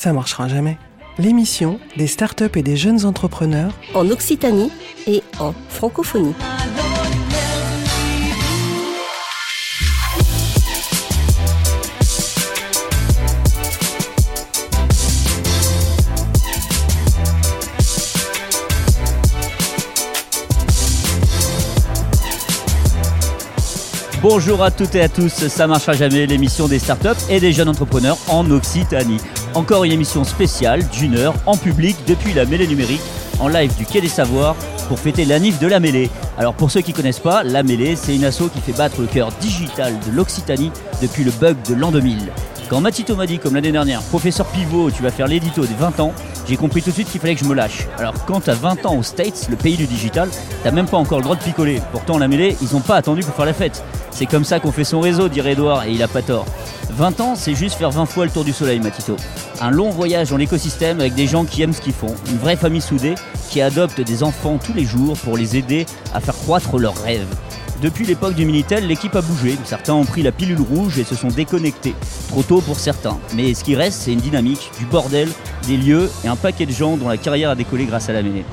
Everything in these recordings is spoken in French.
ça marchera jamais. L'émission des startups et des jeunes entrepreneurs en Occitanie et en francophonie. Bonjour à toutes et à tous, ça marchera jamais, l'émission des startups et des jeunes entrepreneurs en Occitanie. Encore une émission spéciale d'une heure en public depuis la mêlée numérique, en live du Quai des Savoirs pour fêter l'anniv de la mêlée. Alors pour ceux qui connaissent pas, la mêlée c'est une asso qui fait battre le cœur digital de l'Occitanie depuis le bug de l'an 2000. Quand Matito m'a dit, comme l'année dernière, professeur pivot, tu vas faire l'édito des 20 ans, j'ai compris tout de suite qu'il fallait que je me lâche. Alors quand t'as 20 ans aux States, le pays du digital, t'as même pas encore le droit de picoler. Pourtant la mêlée, ils ont pas attendu pour faire la fête. C'est comme ça qu'on fait son réseau, dirait Edouard, et il a pas tort. 20 ans, c'est juste faire 20 fois le tour du soleil, Matito. Un long voyage dans l'écosystème avec des gens qui aiment ce qu'ils font. Une vraie famille soudée qui adopte des enfants tous les jours pour les aider à faire croître leurs rêves. Depuis l'époque du Minitel, l'équipe a bougé. Certains ont pris la pilule rouge et se sont déconnectés. Trop tôt pour certains. Mais ce qui reste, c'est une dynamique, du bordel, des lieux et un paquet de gens dont la carrière a décollé grâce à la mêlée.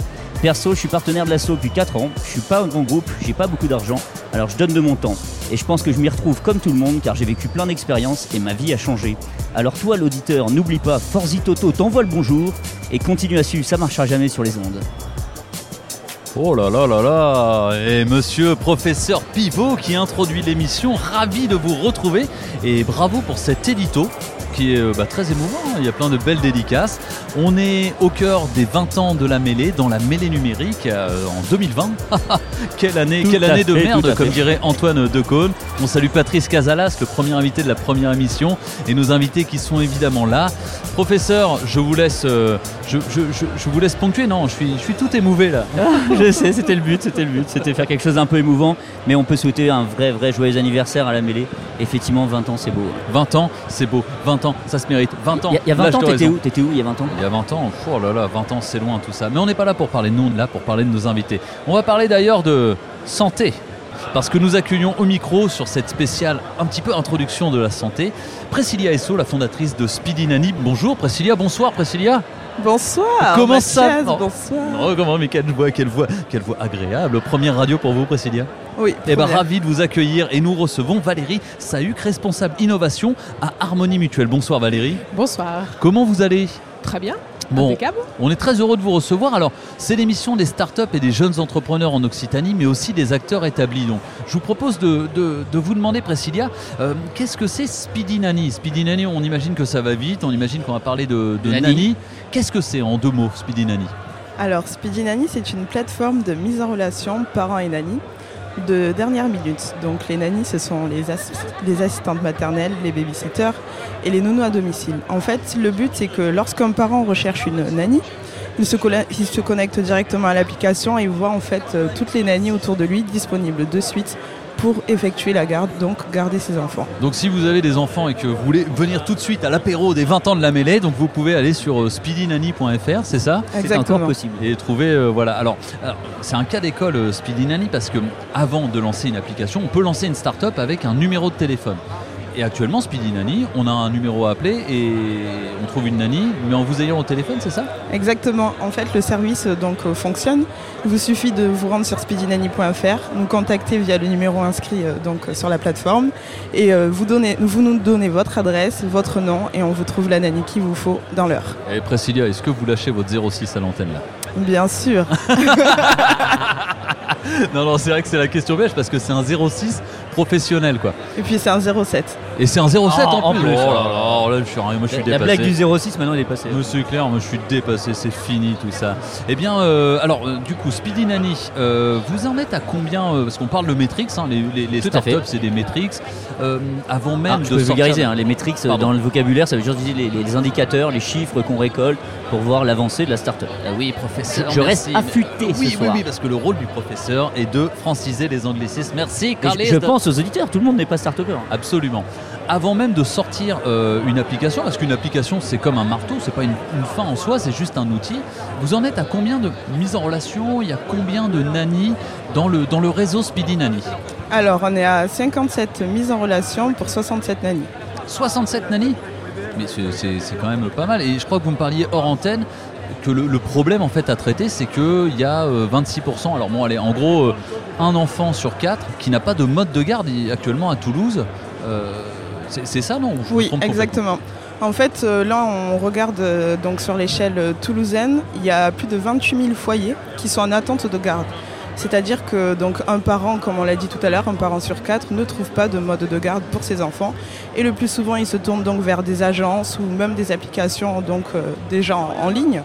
Perso, je suis partenaire de l'assaut depuis 4 ans. Je suis pas un grand groupe, j'ai pas beaucoup d'argent, alors je donne de mon temps. Et je pense que je m'y retrouve comme tout le monde car j'ai vécu plein d'expériences et ma vie a changé. Alors toi l'auditeur, n'oublie pas, Forzi Toto t'envoie le bonjour et continue à suivre, ça marchera jamais sur les ondes. Oh là là là là. Et monsieur professeur Pivot qui introduit l'émission, ravi de vous retrouver. Et bravo pour cet édito qui est euh, bah, très émouvant, hein. il y a plein de belles dédicaces. On est au cœur des 20 ans de la mêlée, dans la mêlée numérique euh, en 2020. quelle année, quelle année de merde, comme dirait Antoine Decaune. On salue Patrice Casalas, le premier invité de la première émission, et nos invités qui sont évidemment là. Professeur, je vous laisse, euh, je, vous laisse ponctuer. Non, je suis, je suis tout émouvé là. je sais, c'était le but, c'était le but, c'était faire quelque chose d'un peu émouvant, mais on peut souhaiter un vrai, vrai joyeux anniversaire à la mêlée. Effectivement, 20 ans, c'est beau. 20 ans, c'est beau. 20 ans ça se mérite. 20 ans. Il y, a 20 ans, t'étais où T'étais où il y a 20 ans? Il y a 20 ans, oh là là, 20 ans, c'est loin tout ça. Mais on n'est pas là pour parler de nous, on est là pour parler de nos invités. On va parler d'ailleurs de santé. Parce que nous accueillons au micro sur cette spéciale un petit peu introduction de la santé Priscilla Esso, la fondatrice de Speedy Nanny. Bonjour Priscilla, bonsoir Priscilla. Bonsoir. Comment ça Bonsoir. Oh, comment, mais quelle voix, quelle voix, quelle voix agréable. Première radio pour vous, Priscilla. Oui. Eh ben, ravi de vous accueillir et nous recevons Valérie Sahuc, responsable innovation à Harmonie Mutuelle. Bonsoir Valérie. Bonsoir. Comment vous allez? Très bien. Bon, on est très heureux de vous recevoir. Alors, c'est l'émission des startups et des jeunes entrepreneurs en Occitanie, mais aussi des acteurs établis. Donc, je vous propose de, vous demander, Priscilla, euh, qu'est-ce que c'est Speedy Nanny? Speedy Nanny, on imagine que ça va vite, on imagine qu'on va parler de, de Nanny. Qu'est-ce que c'est en deux mots, Speedy Nanny? Alors, Speedy Nanny, c'est une plateforme de mise en relation parents et nanny de dernière minute. Donc les nannies, ce sont les, assistantes maternelles, les babysitters et les nounous à domicile. En fait, le but, c'est que lorsqu'un parent recherche une nanny, il se, il se connecte directement à l'application et voit en fait euh, toutes les nannies autour de lui disponibles de suite pour effectuer la garde, donc garder ses enfants. Donc si vous avez des enfants et que vous voulez venir tout de suite à l'apéro des 20 ans de la mêlée, donc vous pouvez aller sur euh, speedynanny.fr, c'est ça? C'est encore possible. Et trouver, euh, voilà. Alors, c'est un cas d'école euh, Speedy Nanny parce que avant de lancer une application, on peut lancer une start-up avec un numéro de téléphone. Et actuellement, Speedy Nanny, on a un numéro à appeler et on trouve une nanny, mais en vous ayant au téléphone, c'est ça? Exactement. En fait, le service euh, donc euh, fonctionne. Il vous suffit de vous rendre sur speedynanny.fr, nous contacter via le numéro inscrit euh, donc sur la plateforme et vous, donnez, vous nous donnez votre adresse, votre nom et on vous trouve la nanny qu'il vous faut dans l'heure. Et Priscilla, est-ce que vous lâchez votre 06 à l'antenne là? Bien sûr. non, non, c'est vrai que c'est la question belge parce que c'est un 06 professionnel quoi. Et puis c'est un 07. Et c'est un 07 ah, en, plus. Oh là là, je suis, moi, je suis la, blague du 06 maintenant elle est passée. Monsieur clair, moi je suis dépassé, c'est fini tout ça. Eh bien, euh, alors euh, du coup, Speedy Nanny, euh, vous en êtes à combien Parce qu'on parle de métriques, hein, les, les, startups c'est des métriques. avant même ah, de vulgariser, hein, les métriques dans le vocabulaire, ça veut juste dire les, indicateurs, les chiffres qu'on récolte pour voir l'avancée de la startup. Ah oui, professeur. Je reste affûté oui, soir. Oui, oui, parce que le rôle du professeur est de franciser les anglicismes. Merci, Carlis. Je, pense aux auditeurs, tout le monde n'est pas start Absolument avant même de sortir euh, une application, parce qu'une application c'est comme un marteau, c'est pas une, fin en soi, c'est juste un outil. Vous en êtes à combien de mises en relation? Il y a combien de nannies dans le, dans le réseau Speedy Nanny Alors on est à 57 mises en relation pour 67 nannies. 67 nannies Mais c'est- quand même pas mal. Et je crois que vous me parliez hors antenne que le, le problème en fait à traiter, c'est qu'il y a euh, 26%. Alors bon, allez, en gros, euh, un enfant sur quatre qui n'a pas de mode de garde actuellement à Toulouse. Euh, c'est ça, non Oui, exactement. En fait, euh, là, on regarde euh, donc sur l'échelle euh, toulousaine, il y a plus de 28 000 foyers qui sont en attente de garde. C'est-à-dire que donc un parent, comme on l'a dit tout à l'heure, un parent sur quatre ne trouve pas de mode de garde pour ses enfants. Et le plus souvent, il se tourne donc vers des agences ou même des applications donc euh, déjà en, en ligne.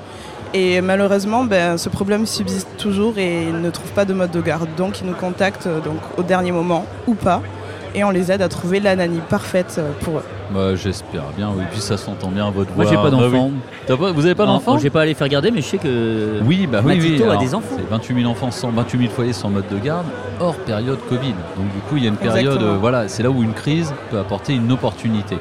Et malheureusement, ben, ce problème subsiste toujours et ils ne trouvent pas de mode de garde. Donc, ils nous contactent euh, donc au dernier moment ou pas, et on les aide à trouver la nanny parfaite euh, pour eux. Bah, J'espère bien, oui. Puis ça s'entend bien votre voix. Moi, j'ai pas Bah oui. d'enfant. Vous avez pas d'enfant J'ai pas allé faire garder, mais je sais que. Oui, bah oui, oui. Matito a Alors, des enfants. c'est 28 000 enfants sans 28 000 foyers sans mode de garde, hors période Covid. Donc du coup, il y a une période, euh, voilà, c'est là où une crise peut apporter une opportunité.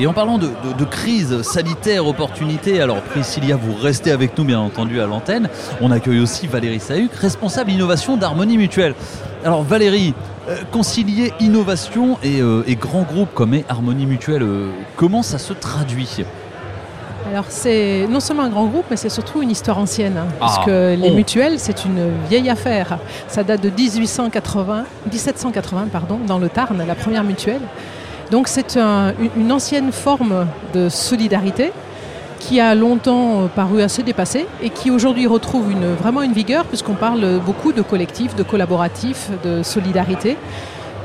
Et en parlant de, de- de crise sanitaire, opportunité, alors Priscilla, vous restez avec nous bien entendu à l'antenne. On accueille aussi Valérie Sahuc, responsable innovation d'Harmonie Mutuelle. Alors Valérie, concilier innovation et, euh, et grands groupes comme est Harmonie Mutuelle, euh, comment ça se traduit Alors c'est non seulement un grand groupe, mais c'est surtout une histoire ancienne. hein, Ah, puisque les oh. mutuelles, c'est une vieille affaire. Ça date de 1880, 1780 pardon, dans le Tarn, la première mutuelle. Donc c'est un- une- une ancienne forme de solidarité qui a longtemps euh, paru assez dépassée et qui aujourd'hui retrouve une, vraiment une vigueur puisqu'on parle beaucoup de collectifs, de collaboratifs, de solidarité.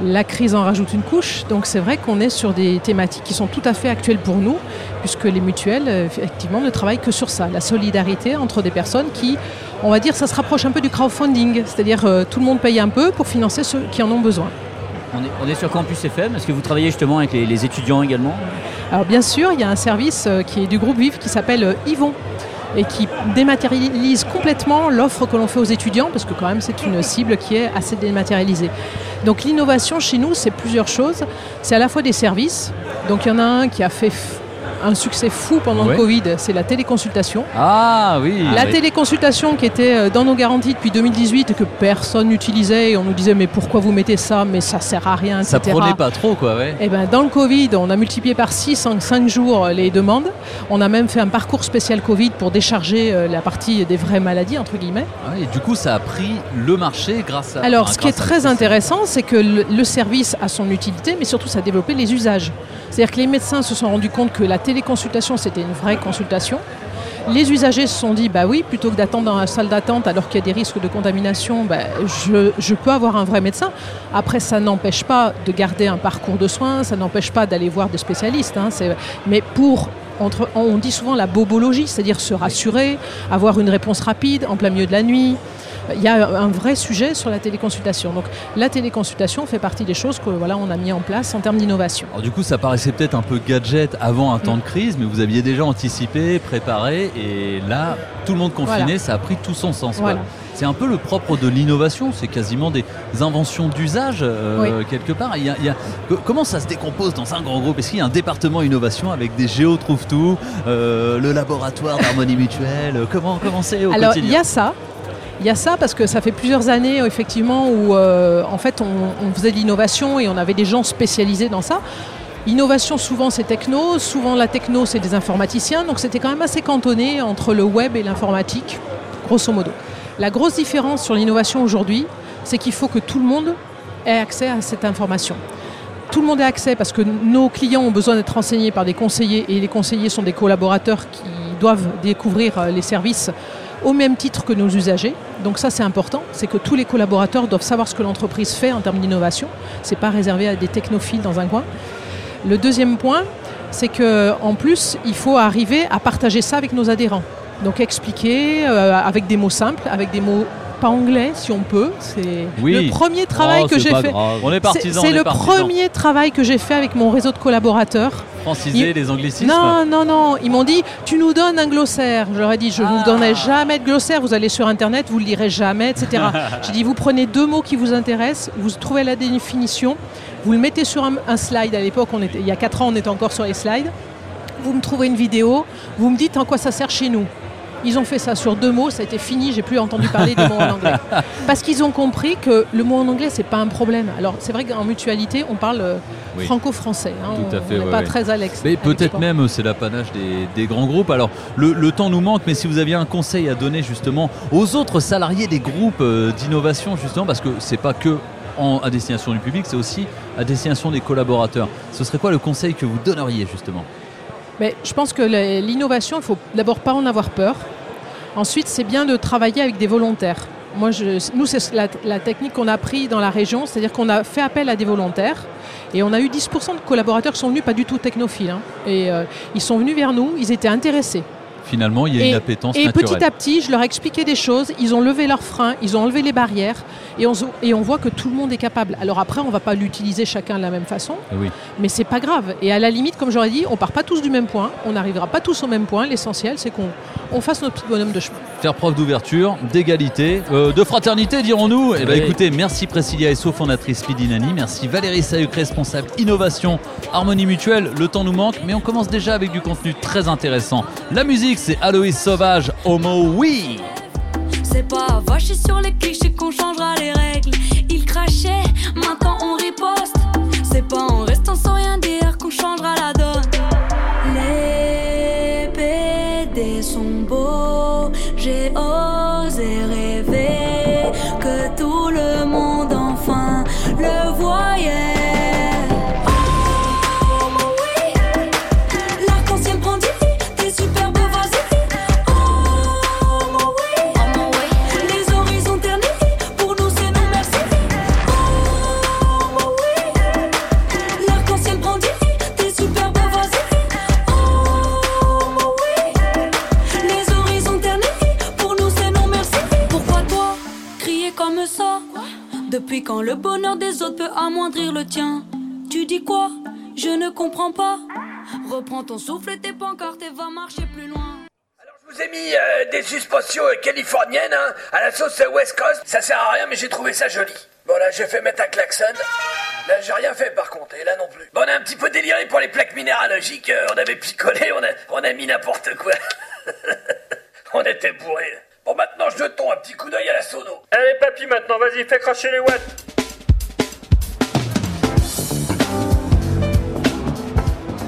La crise en rajoute une couche, donc c'est vrai qu'on est sur des thématiques qui sont tout à fait actuelles pour nous, puisque les mutuelles, euh, effectivement, ne travaillent que sur ça, la solidarité entre des personnes qui, on va dire, ça se rapproche un peu du crowdfunding, c'est-à-dire euh, tout le monde paye un peu pour financer ceux qui en ont besoin. On est, sur Campus FM. Est-ce que vous travaillez justement avec les, étudiants également Alors bien sûr, il y a un service euh, qui est du groupe Vive qui s'appelle euh, Yvon et qui dématérialise complètement l'offre que l'on fait aux étudiants, parce que quand même c'est une cible qui est assez dématérialisée. Donc l'innovation chez nous, c'est plusieurs choses. C'est à la fois des services. Donc il y en a un qui a fait un succès fou pendant Ouais. le Covid, c'est la téléconsultation. Ah oui La oui. téléconsultation qui était euh, dans nos garanties depuis 2018 et que personne n'utilisait et on nous disait mais pourquoi vous mettez ça? Mais ça sert à rien Ça etc. prenait pas trop quoi, ouais. Eh ben, dans le Covid, on a multiplié par 6 en 5 jours euh, les demandes. On a même fait un parcours spécial Covid pour décharger euh, la partie des vraies maladies, entre guillemets. Ouais, et du coup, ça a pris le marché grâce à. Alors, enfin, ce qui est très intéressant, c'est que le, le service a son utilité, mais surtout, ça a développé les usages. C'est-à-dire que les médecins se sont rendus compte que la téléconsultation, c'était une vraie consultation. Les usagers se sont dit, bah oui, plutôt que d'attendre dans la salle d'attente alors qu'il y a des risques de contamination, bah, je, peux avoir un vrai médecin. Après, ça n'empêche pas de garder un parcours de soins, ça n'empêche pas d'aller voir des spécialistes. hein, mais pour, on dit souvent la bobologie, c'est-à-dire se rassurer, avoir une réponse rapide en plein milieu de la nuit. Il y a un vrai sujet sur la téléconsultation. Donc la téléconsultation fait partie des choses que voilà, on a mis en place en termes d'innovation. Alors, du coup, ça paraissait peut-être un peu gadget avant un temps de crise, mais vous aviez déjà anticipé, préparé, et là, tout le monde confiné, Voilà. ça a pris tout son sens. quoi. Voilà. C'est un peu le propre de l'innovation, c'est quasiment des inventions d'usage euh, quelque part. Il y a- il y a- co- comment ça se décompose dans un grand groupe? Est-ce qu'il y a un département innovation avec des géo trouve tout, euh, le laboratoire d'harmonie mutuelle? Comment c'est au Alors il y a ça. Il y a ça parce que ça fait plusieurs années effectivement où euh, en fait on, on faisait de l'innovation et on avait des gens spécialisés dans ça. Innovation souvent c'est techno, souvent la techno c'est des informaticiens, donc c'était quand même assez cantonné entre le web et l'informatique, grosso modo. La grosse différence sur l'innovation aujourd'hui, c'est qu'il faut que tout le monde ait accès à cette information. Tout le monde ait accès parce que nos clients ont besoin d'être renseignés par des conseillers et les conseillers sont des collaborateurs qui doivent découvrir euh, les services au même titre que nos usagers. Donc ça c'est important, c'est que tous les collaborateurs doivent savoir ce que l'entreprise fait en termes d'innovation. C'est pas réservé à des technophiles dans un coin. Le deuxième point, c'est que en plus, il faut arriver à partager ça avec nos adhérents. Donc expliquer euh, avec des mots simples, avec des mots pas anglais si on peut. C'est Oui. le premier travail Oh, que j'ai fait. grave. On est C'est le partisans. premier travail que j'ai fait avec mon réseau de collaborateurs. Franciser Il- les anglicismes Non, non, non. Ils m'ont dit, tu nous donnes un glossaire. Je leur ai dit, je ne vous Ah. donnerai jamais de glossaire. Vous allez sur Internet, vous le lirez jamais, etc. J'ai dit, vous prenez deux mots qui vous intéressent, vous trouvez la définition, vous le mettez sur un, un slide. À l'époque, on était- il y a quatre ans, on était encore sur les slides. Vous me trouvez une vidéo, vous me dites en quoi ça sert chez nous. Ils ont fait ça sur deux mots, ça a été fini, j'ai plus entendu parler des mots en anglais. Parce qu'ils ont compris que le mot en anglais, c'est pas un problème. Alors, c'est vrai qu'en mutualité, on parle euh, Oui. franco-français. hein. Tout à on fait, n'est ouais, pas ouais. très à l'ex. Mais peut-être même euh, c'est l'apanage des, des grands groupes. Alors le, le temps nous manque, mais si vous aviez un conseil à donner justement aux autres salariés des groupes euh, d'innovation justement, parce que c'est pas que en- à destination du public, c'est aussi à destination des collaborateurs. Ce serait quoi le conseil que vous donneriez justement? Mais je pense que l'innovation, il faut d'abord pas en avoir peur. Ensuite, c'est bien de travailler avec des volontaires. Moi, nous, c'est la, technique qu'on a pris dans la région, c'est-à-dire qu'on a fait appel à des volontaires et on a eu 10% de collaborateurs qui sont venus pas du tout technophiles. hein. et euh, ils sont venus vers nous, ils étaient intéressés. Finalement, il y a une appétence et naturelle. petit à petit, je leur ai expliqué des choses, ils ont levé leurs freins, ils ont enlevé les barrières, et on, et voit que tout le monde est capable. Alors après, on ne va pas l'utiliser chacun de la même façon, Eh oui. mais c'est pas grave. Et à la limite, comme j'aurais dit, on part pas tous du même point, on n'arrivera pas tous au même point. L'essentiel, c'est qu'on on fasse notre petit bonhomme de chemin. Faire preuve d'ouverture, d'égalité, euh, de fraternité, dirons-nous. Eh ben, Oui. écoutez, merci Priscilla Esso, fondatrice Speedinani. Merci Valérie Sahuc, responsable innovation, harmonie mutuelle. Le temps nous manque, mais on commence déjà avec du contenu très intéressant. La musique, c'est Aloïs Sauvage, Homo, oui C'est pas vacher sur les clichés qu'on changera les règles. Ils crachaient, maintenant on riposte. C'est pas en restant sans rien dire qu'on changera la donne. Les PD sont beaux, j'ai osé rêver comprends pas. Reprends ton souffle et tes pancartes et va marcher plus loin. Je vous ai mis euh, des suspensions euh, californiennes hein, à la sauce euh, West Coast. Ça sert à rien, mais j'ai trouvé ça joli. Bon là, j'ai fait mettre un klaxon. Là, j'ai rien fait par contre, et là non plus. Bon, on a un petit peu déliré pour les plaques minéralogiques. euh, on avait picolé, on a, on a mis n'importe quoi. on était bourrés. Bon, maintenant, jetons un petit coup d'œil à la sono. Allez papy maintenant, vas-y, fais cracher les watts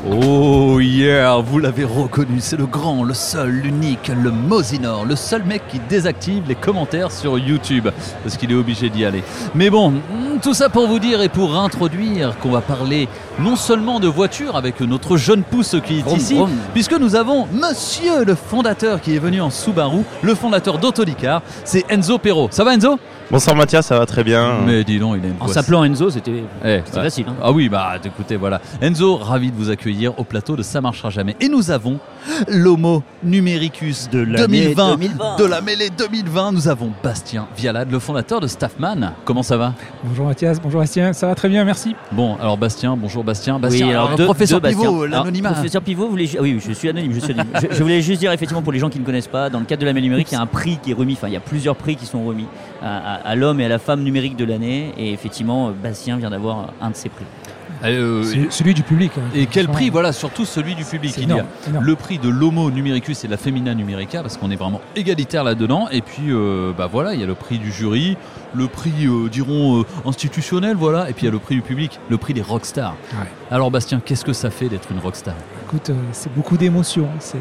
Oh yeah, vous l'avez reconnu, c'est le grand, le seul, l'unique, le Mosinor, le seul mec qui désactive les commentaires sur YouTube, parce qu'il est obligé d'y aller. Mais bon, mm, tout ça pour vous dire et pour introduire qu'on va parler non seulement de voiture avec notre jeune pousse qui est ici, puisque nous avons monsieur le fondateur qui est venu en Subaru, le fondateur d'Autolicar, c'est Enzo Perro. Ça va Enzo? Bonsoir Mathias, ça va très bien. Mais dis donc, il est En s'appelant Enzo, c'était Eh, facile. hein. Ah oui, bah écoutez, voilà. Enzo, ravi de vous accueillir au plateau de Ça marchera jamais. Et nous avons l'Homo Numericus De l'année 2020, 2020. de la mêlée 2020. Nous avons Bastien Vialade, le fondateur de Staffman. Comment ça va? Bonjour Mathias, bonjour Bastien, ça va très bien, merci. Bon, alors Bastien, bonjour Bastien. Bastien, oui, alors professeur deux Bastien. Pivot, Alors, l'anonymat. Professeur Pivot, vous voulez ah oui, je suis anonyme, je suis anonyme. je, je voulais juste dire effectivement pour les gens qui ne connaissent pas, dans le cadre de la mail numérique, il y a un prix qui est remis, enfin il y a plusieurs prix qui sont remis à, à- à l'homme et à la femme numérique de l'année, et effectivement Bastien vient d'avoir un de ces prix. Euh, celui du public. hein. et quel prix? Voilà, surtout celui du public. Il y a le prix de l'Homo Numericus et de la Femina Numerica, parce qu'on est vraiment égalitaire là-dedans. Et puis, euh, bah voilà, il y a le prix du jury, le prix, euh, dirons, euh, institutionnel, voilà. Et puis il y a le prix du public, le prix des rockstars. Ouais. Alors Bastien, qu'est-ce que ça fait d'être une rockstar? Écoute, euh, c'est beaucoup d'émotions. C'est,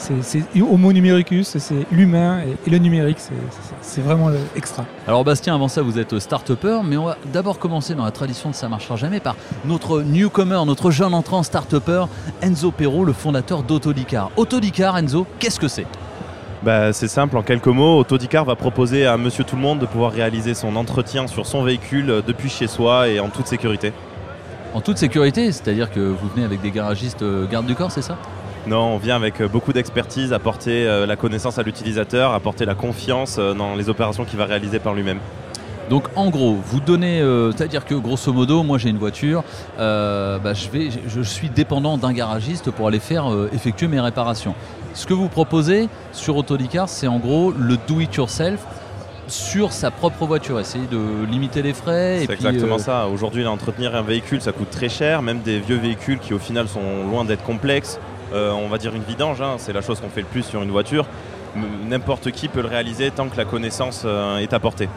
c'est, Homo numericus, c'est l'humain et, et le numérique, c'est, vraiment le extra. Alors Bastien, avant ça, vous êtes start-upper, mais on va d'abord commencer dans la tradition de Ça marchera jamais par notre newcomer, notre jeune entrant start-upper, Enzo Perro, le fondateur d'Autodicar. Autodicar, Enzo, qu'est-ce que c'est? Bah, c'est simple, en quelques mots, Autodicar va proposer à Monsieur Tout le Monde de pouvoir réaliser son entretien sur son véhicule euh, depuis chez soi et en toute sécurité. En toute sécurité, c'est-à-dire que vous venez avec des garagistes euh, garde du corps, c'est ça? Non, on vient avec euh, beaucoup d'expertise, apporter euh, la connaissance à l'utilisateur, apporter la confiance euh, dans les opérations qu'il va réaliser par lui-même. Donc en gros, vous donnez, euh, c'est-à-dire que grosso modo, moi j'ai une voiture, euh, bah, je, vais, je suis dépendant d'un garagiste pour aller faire euh, effectuer mes réparations. Ce que vous proposez sur Autodicar, c'est en gros le do-it-yourself sur sa propre voiture, essayer de limiter les frais. C'est exactement ça. Aujourd'hui, entretenir un véhicule, ça coûte très cher, même des vieux véhicules qui au final sont loin d'être complexes. Euh, on va dire une vidange, hein, c'est la chose qu'on fait le plus sur une voiture. n'importe qui peut le réaliser tant que la connaissance euh, est apportée.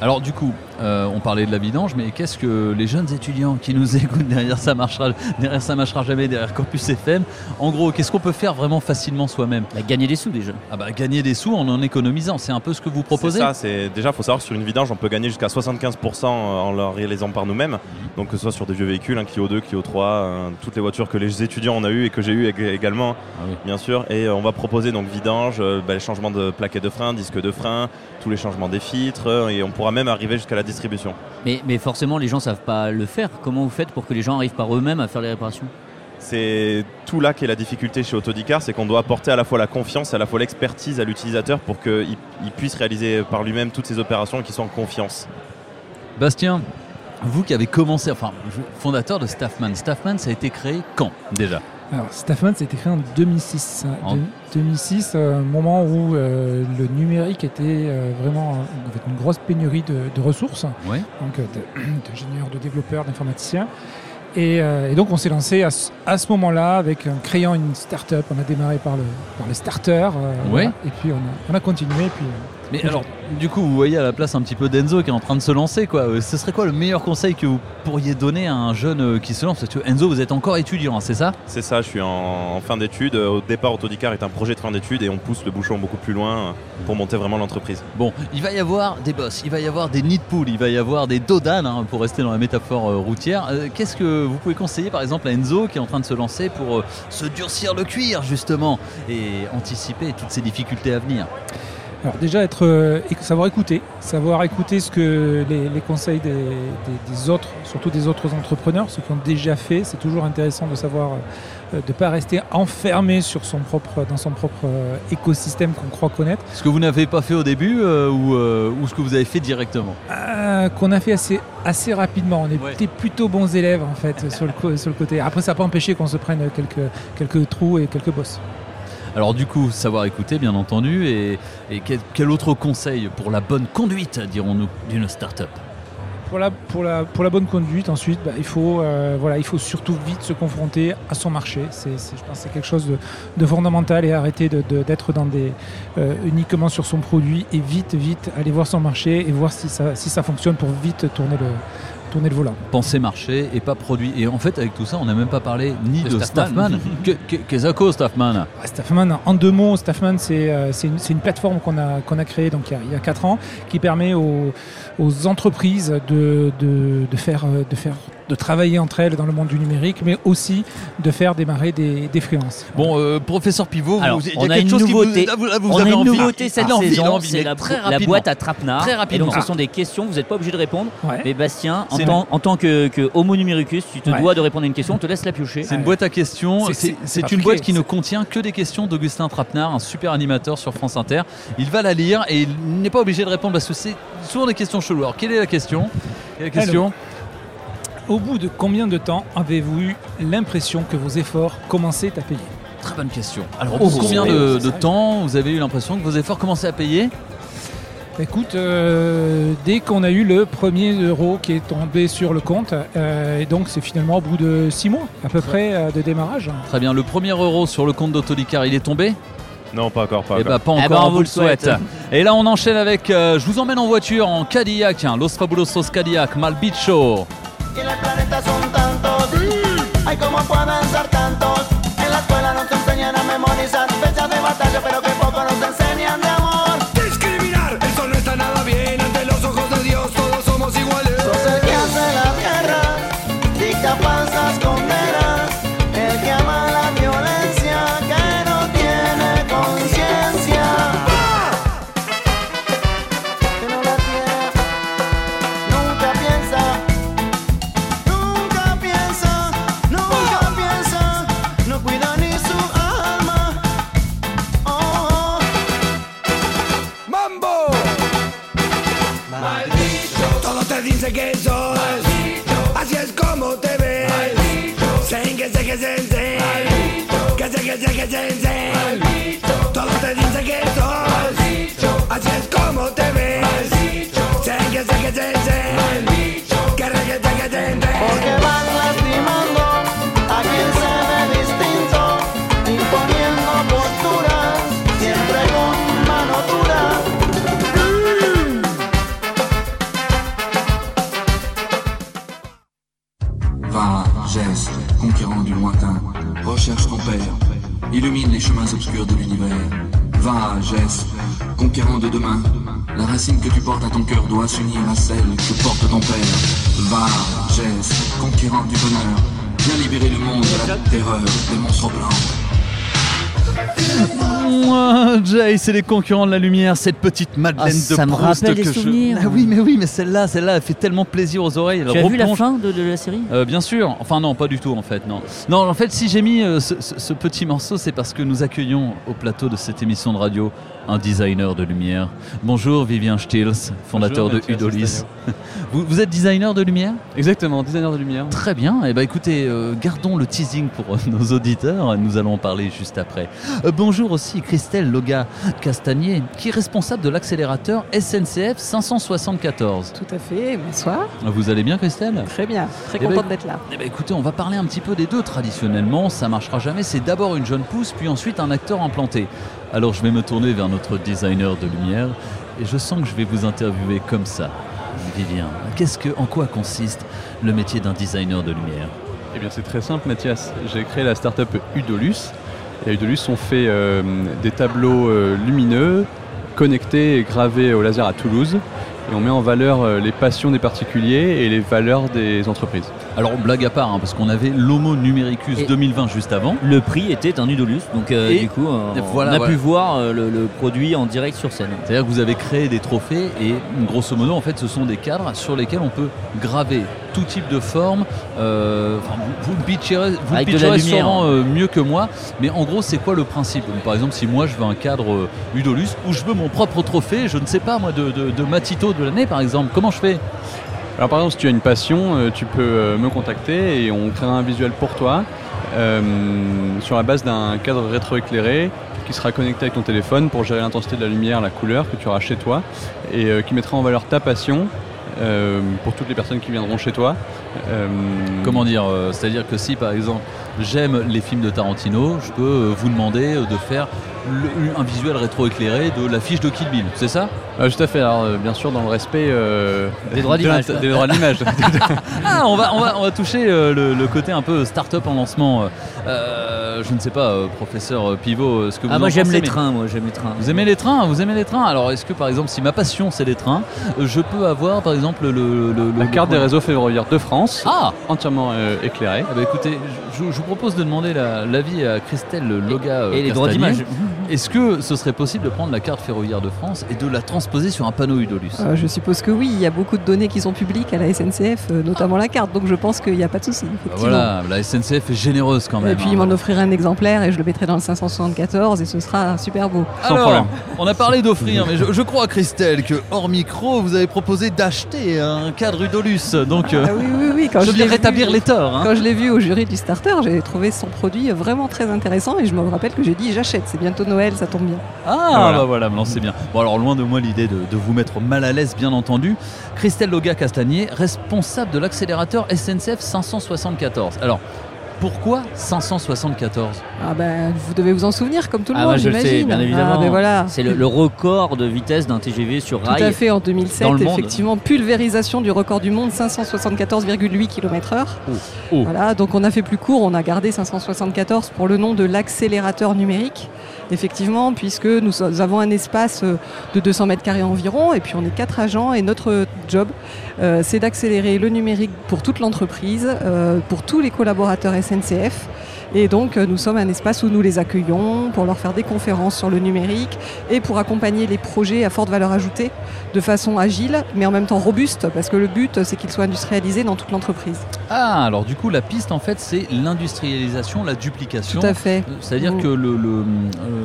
Alors du coup, euh, on parlait de la vidange, mais qu'est-ce que les jeunes étudiants qui nous écoutent derrière ça marchera, derrière ça marchera jamais, derrière Campus FM, en gros, qu'est-ce qu'on peut faire vraiment facilement soi-même? Bah, gagner des sous déjà. Ah bah gagner des sous en en économisant, c'est un peu ce que vous proposez? C'est ça, c'est déjà faut savoir sur une vidange on peut gagner jusqu'à 75% en le réalisant par nous-mêmes. Donc que ce soit sur des vieux véhicules, un Clio 2, Clio 3, euh, toutes les voitures que les étudiants on a eu et que j'ai eu ég- également, Ah oui. bien sûr. Et euh, on va proposer donc vidange, euh, bah, les changements de plaquettes de frein, disques de frein, tous les changements des filtres euh, et on pourra même arriver jusqu'à la distribution. Mais, mais forcément, les gens savent pas le faire. Comment vous faites pour que les gens arrivent par eux-mêmes à faire les réparations? C'est tout là qui est la difficulté chez Autodicar, c'est qu'on doit apporter à la fois la confiance et à la fois l'expertise à l'utilisateur pour qu'il il puisse réaliser par lui-même toutes ces opérations qui sont en confiance. Bastien, vous qui avez commencé, enfin, fondateur de Staffman, Staffman ça a été créé quand déjà? Alors, Staffman, été créé en 2006. En- De- 2006, euh, moment où euh, le numérique était euh, vraiment euh, avec une grosse pénurie de, de ressources, Oui. donc d'ingénieurs, de développeurs, d'informaticiens. Et, et donc, on s'est lancé à, ce- à ce moment-là avec en créant une start-up. On a démarré par le, par le starter. euh, Ouais. voilà. Et puis, on a, on a continué. et Puis, Mais alors, du coup, vous voyez à la place un petit peu d'Enzo qui est en train de se lancer, quoi. Euh, Ce serait quoi le meilleur conseil que vous pourriez donner à un jeune euh, qui se lance? Parce que Enzo, vous êtes encore étudiant, hein, c'est ça? C'est ça, je suis en, en fin d'études. Au départ, Autodicar est un projet de fin d'études et on pousse le bouchon beaucoup plus loin euh, pour monter vraiment l'entreprise. Bon, il va y avoir des boss, il va y avoir des nids de poules, il va y avoir des dodanes, hein, pour rester dans la métaphore euh, routière. Euh, Qu'est-ce que vous pouvez conseiller, par exemple, à Enzo qui est en train de se lancer pour euh, se durcir le cuir, justement, et anticiper toutes ces difficultés à venir? Alors déjà être euh, savoir écouter, savoir écouter ce que les, les conseils des, des- des autres, surtout des autres entrepreneurs, ceux qui ont déjà fait. C'est toujours intéressant de savoir euh, de ne pas rester enfermé sur son propre, dans son propre euh, écosystème qu'on croit connaître, Ce que vous n'avez pas fait au début ou, ou ce que vous avez fait directement? Qu'on a fait assez, assez rapidement. On Ouais. était plutôt bons élèves en fait sur, le, sur le côté. Après ça n'a pas empêché qu'on se prenne quelques, quelques trous et quelques bosses. Alors du coup, savoir écouter, bien entendu, et, quel, autre conseil pour la bonne conduite, dirons-nous, d'une start-up? Pour la, bonne conduite, ensuite, bah, il, faut, euh, il faut surtout vite se confronter à son marché. C'est, je pense que c'est quelque chose de, fondamental et arrêter d'être euh, uniquement sur son produit et vite, vite aller voir son marché et voir si ça fonctionne pour vite tourner le, tourner le volant. Penser marché et pas produit. Et en fait, avec tout ça, on n'a même pas parlé ni De de, Staffman. Que, que, qu'est-ce cause, Staffman Staffman, en deux mots, Staffman, c'est euh, c'est une, plateforme qu'on a, qu'on a créée donc, il, y a, il y a quatre ans qui permet aux, aux entreprises de, de, de faire, euh, de, faire, de travailler entre elles dans le monde du numérique, mais aussi de faire démarrer des, des freelances. Bon, euh, professeur Pivot, vous- il y a on a quelque une chose qui vous- nouveauté. là, vous- là, vous on a une envie. nouveauté cette Il a envie, il a saison, c'est la, boîte à trapenard. Très rapidement. Et donc ce sont des questions, vous n'êtes pas obligé de répondre. Ouais. Mais Bastien, en tant, en tant que, que homo numericus, tu te Ouais. dois de répondre à une question, on te laisse la piocher. C'est une boîte à questions. C'est- une boîte qui ne contient que des questions d'Augustin Trapenard, un super animateur sur France Inter. Il va la lire et il n'est pas obligé de répondre parce que c'est souvent des questions cheloues. Alors, quelle est la question? Quelle est la question? Au bout de combien de temps avez-vous eu l'impression que vos efforts commençaient à payer? Très bonne question. Alors, au bout de combien de, temps vous avez eu l'impression que vos efforts commençaient à payer? Écoute, euh, dès qu'on a eu le premier euro qui est tombé sur le compte, euh, et donc c'est finalement au bout de six mois à peu près euh, de démarrage. Très bien. Le premier euro sur le compte d'Autolicar, il est tombé? Non, pas encore, pas Eh encore. bah pas Eh encore, ben, on vous le souhaite. Et là on enchaîne avec, euh, je vous emmène en voiture en Cadillac, hein, Los Fabulosos Cadillac, Malbicho. Y en el planeta son tantos, ay cómo pueden ser tantos. En la escuela nos enseñan a memorizar fechas de batalla, pero que poco nos enseñan de amor. C'est les concurrents de la lumière, cette petite Madeleine Ah, de ça me Proust rappelle que des je- souvenirs. Ah oui, mais oui, mais celle-là, celle-là, elle fait tellement plaisir aux oreilles. elle Tu as vu la fin de, de la série? Euh, bien sûr, enfin non, pas du tout en fait, non. Non, en fait, si j'ai mis euh, ce, ce- ce petit morceau, c'est parce que nous accueillons au plateau de cette émission de radio un designer de lumière. Bonjour Vivien Stills, fondateur Bonjour, de Udolis. Vous, vous êtes designer de lumière? Exactement, designer de lumière. Très bien, et eh ben écoutez, euh, gardons le teasing pour nos auditeurs, nous allons en parler juste après. Euh, bonjour aussi Christelle Loga Castagnier, qui est responsable de l'accélérateur SNCF 574. Tout à fait, bonsoir. Vous allez bien Christelle? Très bien, très Eh ben, contente d'être là. eh ben, écoutez, on va parler un petit peu des deux traditionnellement. Ça marchera jamais. C'est d'abord une jeune pousse, puis ensuite un acteur implanté. Alors je vais me tourner vers notre designer de lumière et je sens que je vais vous interviewer comme ça. Vivien, qu'est-ce que, en quoi consiste le métier d'un designer de lumière? Eh bien, c'est très simple, Mathias. J'ai créé la start-up Udolus. Et à Udolus, on fait euh, des tableaux euh, lumineux, connectés et gravés au laser à Toulouse. Et on met en valeur euh, les passions des particuliers et les valeurs des entreprises. Alors blague à part, hein, parce qu'on avait l'Homo Numericus Et- 2020 juste avant. Le prix était un Udolus, donc euh, du coup, euh, on a voilà. pu voir euh, le, le produit en direct sur scène. C'est-à-dire que vous avez créé des trophées et grosso modo, en fait, ce sont des cadres sur lesquels on peut graver tout type de forme. Euh, vous, le pitcherez, vous le Avec de la pitcherez lumière. sûrement euh, mieux que moi, mais en gros, c'est quoi le principe? Par exemple, si moi je veux un cadre euh, Udolus ou je veux mon propre trophée, je ne sais pas moi, de, de, de Matito de l'année par exemple, comment je fais? Alors par exemple, si tu as une passion, euh, tu peux euh, me contacter et on créera un visuel pour toi euh, sur la base d'un cadre rétroéclairé qui sera connecté avec ton téléphone pour gérer l'intensité de la lumière, la couleur que tu auras chez toi et euh, qui mettra en valeur ta passion euh, pour toutes les personnes qui viendront chez toi. Euh, Comment dire euh, C'est-à-dire que si par exemple j'aime les films de Tarantino, je peux vous demander de faire le- un visuel rétroéclairé de l'affiche de Kill Bill, c'est ça? Euh, Tout à fait, alors euh, bien sûr dans le respect euh, Des droits d'image, des droits de l'image. Ah, on va, on va, on va toucher euh, le, le côté un peu start-up en lancement. Euh, je ne sais pas, euh, professeur Pivot, ce que vous Ah, en moi j'aime pensez, les mais- trains, moi j'aime les trains. Vous aimez les trains Vous aimez les trains Alors, est-ce que par exemple, si ma passion c'est les trains, je peux avoir par exemple le. le- le- La le- carte des réseaux ferroviaires de France, Ah entièrement euh, éclairée. Ah bah écoutez, je, je vous propose de demander la- l'avis à Christelle Loga. et les droits d'image. Est-ce que ce serait possible de prendre la carte ferroviaire de France et de la transposer sur un panneau Udolus? Euh, je suppose que oui, il y a beaucoup de données qui sont publiques à la SNCF, euh, notamment la carte, donc je pense qu'il n'y a pas de souci. Bah. Voilà, la SNCF est généreuse quand même. Et puis hein. il m'en offrira un exemplaire et je le mettrai dans le 574 et ce sera super beau. Alors, on a parlé d'offrir, mais je, je crois, Christelle, que hors micro, vous avez proposé d'acheter un cadre Udolus. Donc, euh, Ah oui, oui, oui. Quand je je, rétablir vu- les torts. hein. Quand je l'ai vu au jury du starter, j'ai trouvé son produit vraiment très intéressant et je me rappelle que j'ai dit j'achète. C'est bientôt Noël, ça tombe bien. Ah, Voilà. bah voilà, maintenant c'est bien. Bon, alors loin de moi l'idée de, de vous mettre mal à l'aise, bien entendu. Christelle Loga Castagnier, responsable de l'accélérateur SNCF 574. Alors, pourquoi 574 Ah ben, vous devez vous en souvenir, comme tout le Ah, monde, moi je le sais, j'imagine. bien évidemment. Ah, ben voilà. C'est le, le record de vitesse d'un TGV sur Tout rail. à fait, en 2007, dans le monde. effectivement, pulvérisation du record du monde, 574,8 km/h. Oh. Voilà, donc on a fait plus court, on a gardé 574 pour le nom de l'accélérateur numérique, effectivement, puisque nous avons un espace euh, de 200 mètres carrés environ, et puis on est quatre agents, et notre job, euh, c'est d'accélérer le numérique pour toute l'entreprise, euh, pour tous les collaborateurs SNCF. Et donc, euh, nous sommes un espace où nous les accueillons pour leur faire des conférences sur le numérique et pour accompagner les projets à forte valeur ajoutée de façon agile, mais en même temps robuste, parce que le but, c'est qu'ils soient industrialisés dans toute l'entreprise. Ah, alors du coup, la piste en fait, c'est l'industrialisation, la duplication. Tout à fait. Euh, C'est-à-dire Mm. que le, le, euh,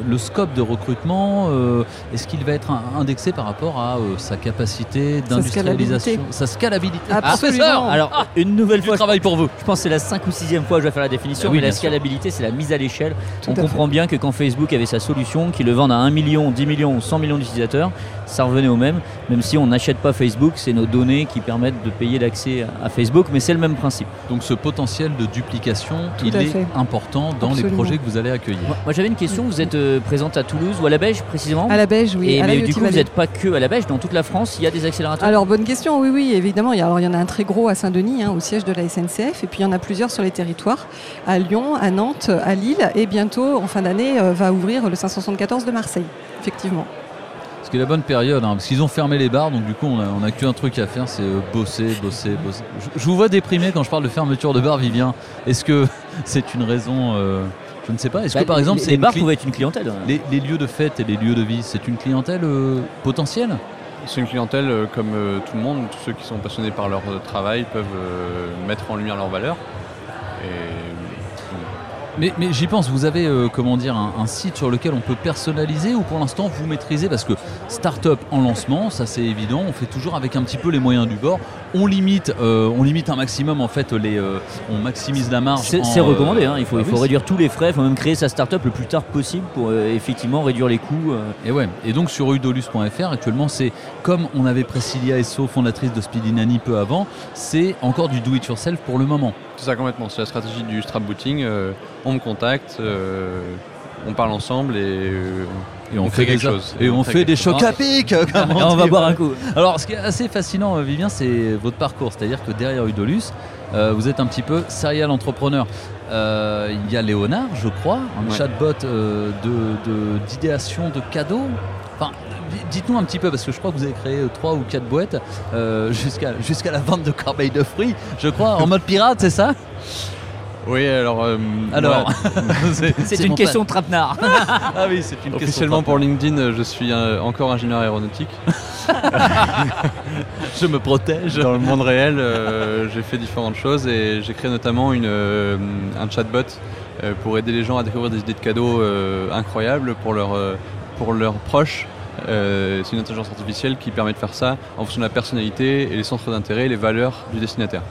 le scope de recrutement, euh, est-ce qu'il va être indexé par rapport à euh, sa capacité d'industrialisation scalabilité. Sa scalabilité? Absolument. Professeur Alors, Ah, une nouvelle fois, travail pour vous. je pense que c'est la 5 ou 6 fois que je vais faire la définition, Ah oui, mais la sûr. Scalabilité, c'est la mise à l'échelle. On à comprend bien que quand Facebook avait sa solution, qu'ils le vendent à 1 million, 10 millions ou 100 millions d'utilisateurs, ça revenait au même. Même si on n'achète pas Facebook, c'est nos données qui permettent de payer l'accès à Facebook, mais c'est le même principe. Donc ce potentiel de duplication, Tout il est fait. important dans les projets que vous allez accueillir. Moi, moi, j'avais une question, vous êtes euh, présente à Toulouse ou à la Beige précisément? À la Beige, oui. Et à mais du coup, vous n'êtes pas que à la Beige, dans toute la France, il y a des accélérateurs? Alors, bonne question, oui, oui, évidemment. Il y, a, alors, il y en a un très gros à Saint-Denis, hein, au siège de la SNCF, et puis il y en a plusieurs sur les territoires, à Lyon, à Nantes, à Lille, et bientôt, en fin d'année, euh, va ouvrir le 574 de Marseille, effectivement. Ce qui est la bonne période, hein, parce qu'ils ont fermé les bars, donc du coup on a, on a qu'un truc à faire, c'est euh, bosser, bosser, bosser. Je, je vous vois déprimé quand je parle de fermeture de bar, Vivien. Est-ce que c'est une raison euh, Je ne sais pas. Est-ce Bah, que par exemple les- c'est les une bars cli- pouvaient être une clientèle. les, les lieux de fête et les lieux de vie, c'est une clientèle euh, potentielle? C'est une clientèle euh, comme euh, tout le monde. Tous ceux qui sont passionnés par leur euh, travail peuvent euh, mettre en lumière leurs valeurs. Et Mais, mais j'y pense, vous avez euh, comment dire un, un site sur lequel on peut personnaliser ou pour l'instant vous maîtrisez parce que start-up en lancement, ça c'est évident, on fait toujours avec un petit peu les moyens du bord. On limite, euh, on limite un maximum en fait les, euh, on maximise la marge. C'est recommandé, hein. il faut, il faut oui, réduire tous les frais, il faut même créer sa start-up le plus tard possible pour effectivement réduire les coûts. Et ouais. Et donc sur udolus.fr actuellement c'est comme on avait Priscilla Esso, fondatrice de Speedy Nanny peu avant, c'est encore du do it yourself pour le moment. C'est ça complètement, c'est la stratégie du scrapbooting. euh, on me contacte, euh, on parle ensemble et, euh, Et on, fait quelque chose. Et on fait des chocs à pic comme Et on va boire un coup. Alors ce qui est assez fascinant Vivien c'est votre parcours, c'est-à-dire que derrière Udolus euh, vous êtes un petit peu serial entrepreneur. Euh, Il y a Léonard je crois, un Ouais. chatbot euh, de- de- d'idéation de, cadeaux. Enfin, dites-nous un petit peu, parce que je crois que vous avez créé euh, trois ou quatre boîtes euh, jusqu'à jusqu'à la vente de corbeilles de fruits, je crois, en mode pirate, c'est ça? Oui, alors. euh, Alors, C'est une question de trapenard. Ah oui, c'est une question. Officiellement pour LinkedIn, euh, je suis euh, encore ingénieur aéronautique. Je me protège. Dans le monde réel, euh, j'ai fait différentes choses et j'ai créé notamment une, euh, un chatbot euh, pour aider les gens à découvrir des idées de cadeaux euh, incroyables pour, leur, euh, pour leurs proches. Euh, c'est une intelligence artificielle qui permet de faire ça en fonction de la personnalité et les centres d'intérêt les valeurs du destinataire.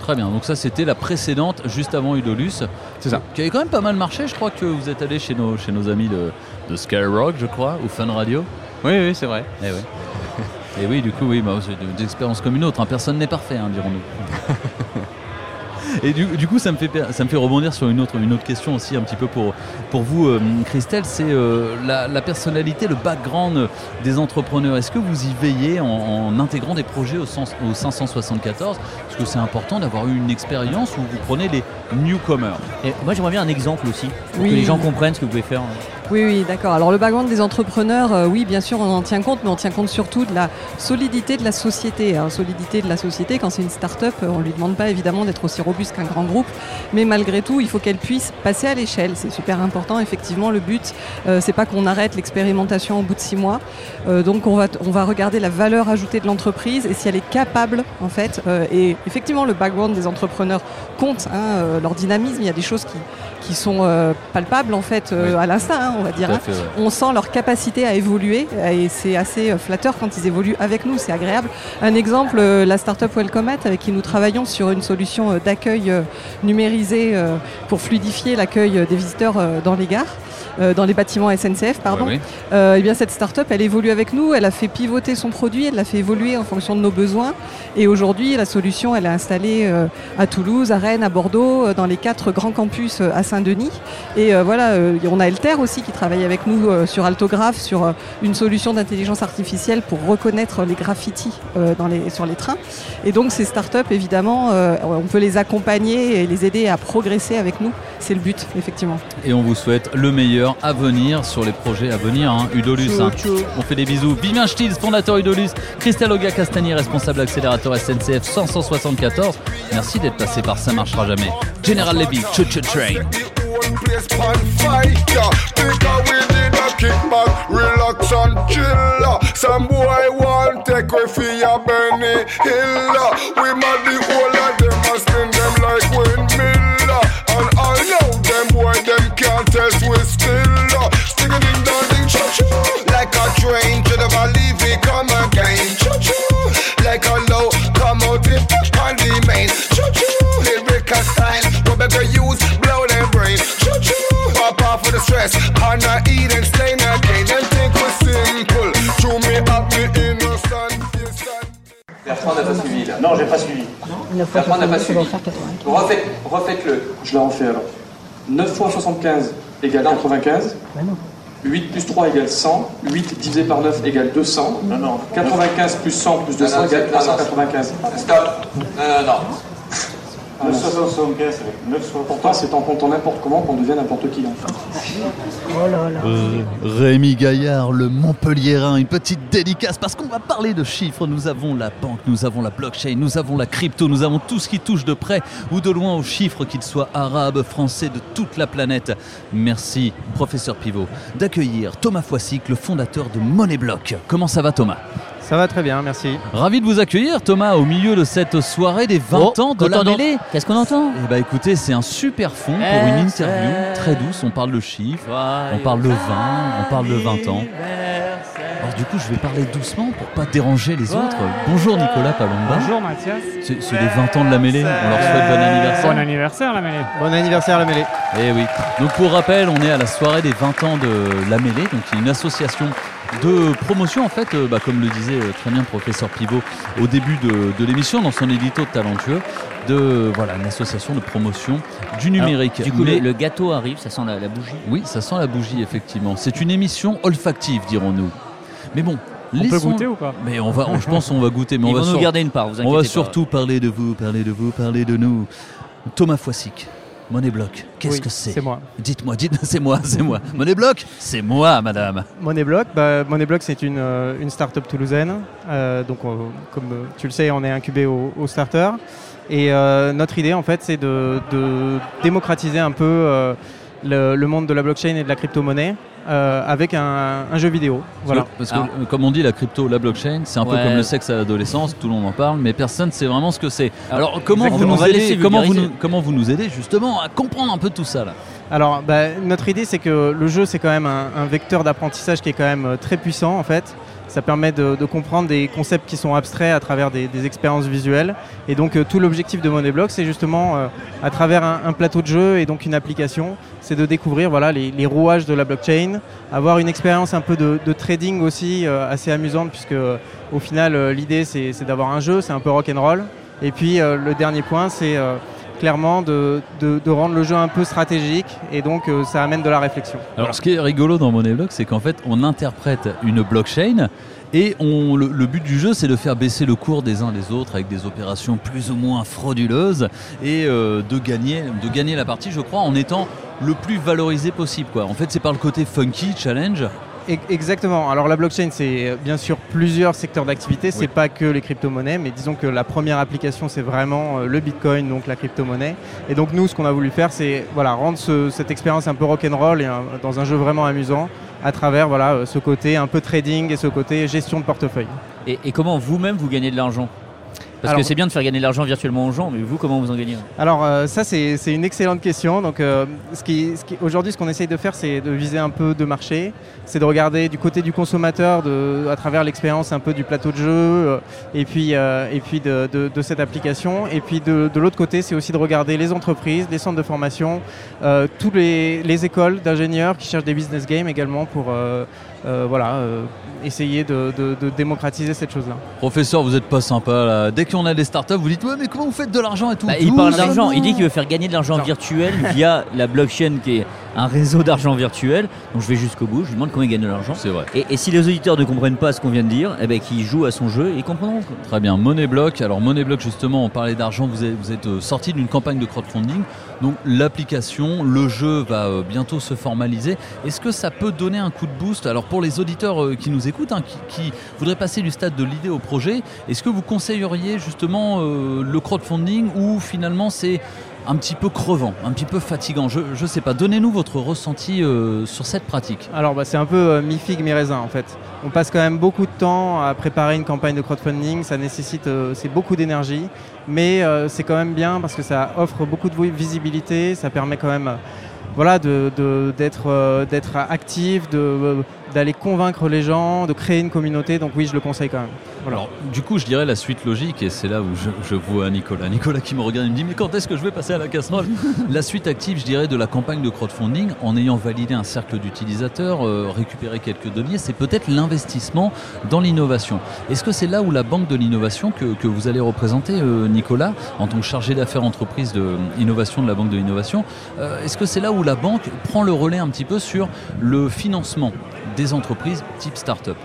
Très bien, donc ça c'était la précédente juste avant Udolus. C'est ça. Qui avait quand même pas mal marché, je crois que vous êtes allé chez nos, chez nos amis de, de Skyrock, je crois, ou Fun Radio. Oui, oui, c'est vrai. Et oui. Et oui, du coup, oui, bah, c'est une expérience comme une autre. hein. Personne n'est parfait, hein, dirons-nous. Et du, coup, ça me, fait, ça me fait rebondir sur une autre, une autre question aussi, un petit peu pour, pour vous, euh, Christelle. C'est euh, la, la personnalité, le background des entrepreneurs. Est-ce que vous y veillez en, en intégrant des projets au, sens, au 574 Parce que c'est important d'avoir eu une expérience où vous prenez les newcomers. Et moi j'aimerais bien un exemple aussi, pour Oui. que les gens comprennent ce que vous pouvez faire. Oui, oui, d'accord. Alors le background des entrepreneurs, euh, oui, bien sûr, on en tient compte, mais on tient compte surtout de la solidité de la société. hein. Solidité de la société, quand c'est une start-up, euh, on ne lui demande pas évidemment d'être aussi robuste qu'un grand groupe, mais malgré tout, il faut qu'elle puisse passer à l'échelle. C'est super important. Effectivement, le but, euh, c'est pas qu'on arrête l'expérimentation au bout de six mois. Euh, donc on va, on va regarder la valeur ajoutée de l'entreprise et si elle est capable, en fait. euh, et effectivement, le background des entrepreneurs compte, hein, euh, leur dynamisme. Il y a des choses qui, qui sont euh, palpables, en fait, euh, à l'instinct, hein, on va dire. Hein. fait, ouais. On sent leur capacité à évoluer et c'est assez euh, flatteur quand ils évoluent avec nous, c'est agréable. Un exemple, la startup Welcomet avec qui nous travaillons sur une solution d'accueil numérisé pour fluidifier l'accueil des visiteurs dans les gares. euh, dans les bâtiments SNCF, pardon. Oui. Euh, eh bien cette start-up, elle évolue avec nous, elle a fait pivoter son produit, elle l'a fait évoluer en fonction de nos besoins. Et aujourd'hui, la solution, elle est installée euh, à Toulouse, à Rennes, à Bordeaux, dans les quatre grands campus à Saint-Denis. Et euh, voilà, euh, on a Elter aussi qui travaille avec nous euh, sur Altographe, sur euh, une solution d'intelligence artificielle pour reconnaître les graffitis euh, dans les, sur les trains. Et donc ces startups, évidemment, euh, on peut les accompagner et les aider à progresser avec nous. C'est le but, effectivement. Et on vous souhaite le meilleur à venir sur les projets à venir. hein. Udolus, hein. on fait des bisous. Vivien Stills, fondateur Udolus. Christelle Oga Castagnier, responsable accélérateur SNCF 574. Merci d'être passé par Ça marchera jamais. General Levy, Choo Choo Train. One place pan fire. Because we did a kickback, relax and chill. Uh. Some boy want take we for your Benny Hill. Uh. We mad the whole of them and them like windmill. Uh. And I know them boy them can't test we still. Sting a ding dong ding choo choo. Like a train to the valley we come again. Choo choo. Like a low come out in stress. And I eat and stain again. Them think we're simple. Chew me up me innocent. Bertrand n'a pas suivi là. Non, j'ai pas suivi. Bertrand n'a pas suivi. Refaites, refaites-le. Je la refais alors. 9 fois 75 égale 95. 8 plus 3 égale 100. 8 divisé par 9 égale 200. Non, non. 95 plus 100 plus 200 Non, non, égale non, non. 395. Stop. Non, non, non. 975 avec 975. Pourtant, c'est en comptant n'importe comment qu'on devient n'importe qui. En fait. Oh là là. Euh, Rémi Gaillard, le Montpelliérain, une petite dédicace parce qu'on va parler de chiffres. Nous avons la banque, nous avons la blockchain, nous avons la crypto, nous avons tout ce qui touche de près ou de loin aux chiffres, qu'ils soient arabes, français, de toute la planète. Merci, professeur Pivot, d'accueillir Thomas Foissic, le fondateur de Moneyblock. Comment ça va, Thomas? Ça va très bien, merci. Ravi de vous accueillir, Thomas, au milieu de cette soirée des 20 Oh, ans de la mêlée. Qu'est-ce qu'on entend Eh bah écoutez, c'est un super fond pour Eh, une interview eh. très douce. On parle de chiffres, on parle de vin, on parle de 20 ans. Alors du coup, je vais parler doucement pour pas déranger les autres. Bonjour Nicolas Palomba. Bonjour Mathias. C'est c'est les 20 ans de la mêlée. On leur souhaite bon anniversaire. Bon anniversaire la mêlée. Bon anniversaire la mêlée. Eh oui. Donc pour rappel, on est à la soirée des 20 ans de la mêlée, donc qui est une association de promotion en fait, euh, bah, comme le disait euh, très bien le professeur Pivot au début de, de l'émission dans son édito talentueux, de voilà une association de promotion du numérique. Alors, du coup, Mais- le, le gâteau arrive, ça sent la, la bougie. oui, ça sent la bougie, effectivement. C'est une émission olfactive, dirons-nous. Mais bon. On peut goûter ou pas? Mais on va, on- je pense qu'on va goûter. Mais Ils on va nous sur- garder une part, vous On va pas. surtout parler de vous, parler de vous, parler de nous. Thomas Foissic, Moneyblock, qu'est-ce Oui, que c'est c'est moi. Dites-moi, dites c'est moi, c'est moi. Moneyblock, c'est moi, madame. Moneyblock, bah, Moneyblock c'est une, euh, une start-up toulousaine. Euh, donc, comme euh, tu le sais, on est incubé au, au starter. Et euh, notre idée, en fait, c'est de, de démocratiser un peu euh, le, le monde de la blockchain et de la crypto-monnaie euh, avec un, un jeu vidéo. Voilà. Parce que, euh, comme on dit, la crypto, la blockchain, c'est un peu comme le sexe à l'adolescence, tout le monde en parle, mais personne ne sait vraiment ce que c'est. Alors, comment vous, nous aidez, comment, vous nous, comment vous nous aidez justement à comprendre un peu tout ça là Alors, bah, notre idée, c'est que le jeu, c'est quand même un, un vecteur d'apprentissage qui est quand même euh, très puissant, en fait. Ça permet de, comprendre des concepts qui sont abstraits à travers des, expériences visuelles. Et donc, euh, tout l'objectif de Moneyblock, c'est justement, euh, à travers un, plateau de jeu et donc une application, c'est de découvrir voilà, les, rouages de la blockchain, avoir une expérience un peu de, trading aussi euh, assez amusante, puisque au final, l'idée, c'est d'avoir un jeu, c'est un peu rock'n'roll. Et puis, le dernier point, c'est clairement de, rendre le jeu un peu stratégique et donc euh, ça amène de la réflexion. Alors, ce qui est rigolo dans Moneyblock, c'est qu'en fait, on interprète une blockchain et le, but du jeu, c'est de faire baisser le cours des uns des autres avec des opérations plus ou moins frauduleuses et euh, de, gagner, de gagner la partie, je crois, en étant le plus valorisé possible. En fait, c'est par le côté funky, challenge. Exactement. Alors la blockchain, c'est euh, bien sûr plusieurs secteurs d'activité. C'est Oui. pas que les crypto-monnaies, mais disons que la première application, c'est vraiment euh, le Bitcoin, donc la crypto-monnaie. Et donc nous, ce qu'on a voulu faire, c'est voilà rendre ce- cette expérience un peu rock'n'roll et un- dans un jeu vraiment amusant à travers voilà euh, ce côté un peu trading et ce côté gestion de portefeuille. Et, et comment vous-même vous gagnez de l'argent? Parce que c'est bien de faire gagner de l'argent virtuellement aux gens, mais vous, comment vous en gagnez Alors euh, ça c'est une excellente question. Donc euh, ce qui, ce qui- aujourd'hui ce qu'on essaye de faire c'est de viser un peu de marché, c'est de regarder du côté du consommateur de, à travers l'expérience un peu du plateau de jeu euh, et puis euh, et puis de, de- de cette application. Et puis de, l'autre côté c'est aussi de regarder les entreprises, les centres de formation, tous les, les écoles d'ingénieurs qui cherchent des business games également pour euh, voilà euh, essayer de, de- de démocratiser cette chose là. Professeur, vous n'êtes pas sympa là. Dès qu'on a des startups, vous dites Ouais, mais comment vous faites de l'argent et tout Bah, il parle d'argent, il dit qu'il veut faire gagner de l'argent virtuel via la blockchain qui est un réseau d'argent virtuel. Donc je vais jusqu'au bout, je lui demande comment il gagne de l'argent. C'est vrai. Et, et si les auditeurs ne comprennent pas ce qu'on vient de dire, eh ben, qu'ils jouent à son jeu et ils comprendront. quoi. Très bien, Moneyblock. Alors Moneyblock, justement, on parlait d'argent, vous êtes, vous êtes euh, sorti d'une campagne de crowdfunding. Donc l'application, le jeu va euh, bientôt se formaliser. Est-ce que ça peut donner un coup de boost? Alors pour les auditeurs euh, qui nous écoutent, hein, qui, voudraient passer du stade de l'idée au projet, est-ce que vous conseilleriez justement euh, le crowdfunding ou finalement c'est un petit peu crevant, un petit peu fatigant Je ne sais pas. Donnez-nous votre ressenti euh, sur cette pratique. Alors bah, c'est un peu euh, mi-figue, mi-raisin en fait. On passe quand même beaucoup de temps à préparer une campagne de crowdfunding, ça nécessite euh, c'est beaucoup d'énergie, mais c'est quand même bien parce que ça offre beaucoup de visibilité, ça permet quand même voilà, d'être actif, de, d'aller convaincre les gens, de créer une communauté, donc oui je le conseille quand même. Voilà. Alors, du coup, je dirais la suite logique, et c'est là où je, je vois Nicolas. Nicolas qui me regarde, il me dit Mais quand est-ce que je vais passer à la casserole? La suite active, je dirais, de la campagne de crowdfunding, en ayant validé un cercle d'utilisateurs, euh, récupéré quelques deniers, c'est peut-être l'investissement dans l'innovation. Est-ce que c'est là où la banque de l'innovation que, que vous allez représenter, euh, Nicolas, en tant que chargé d'affaires entreprise de innovation de la banque de l'innovation, euh, est-ce que c'est là où la banque prend le relais un petit peu sur le financement? Des entreprises type start-up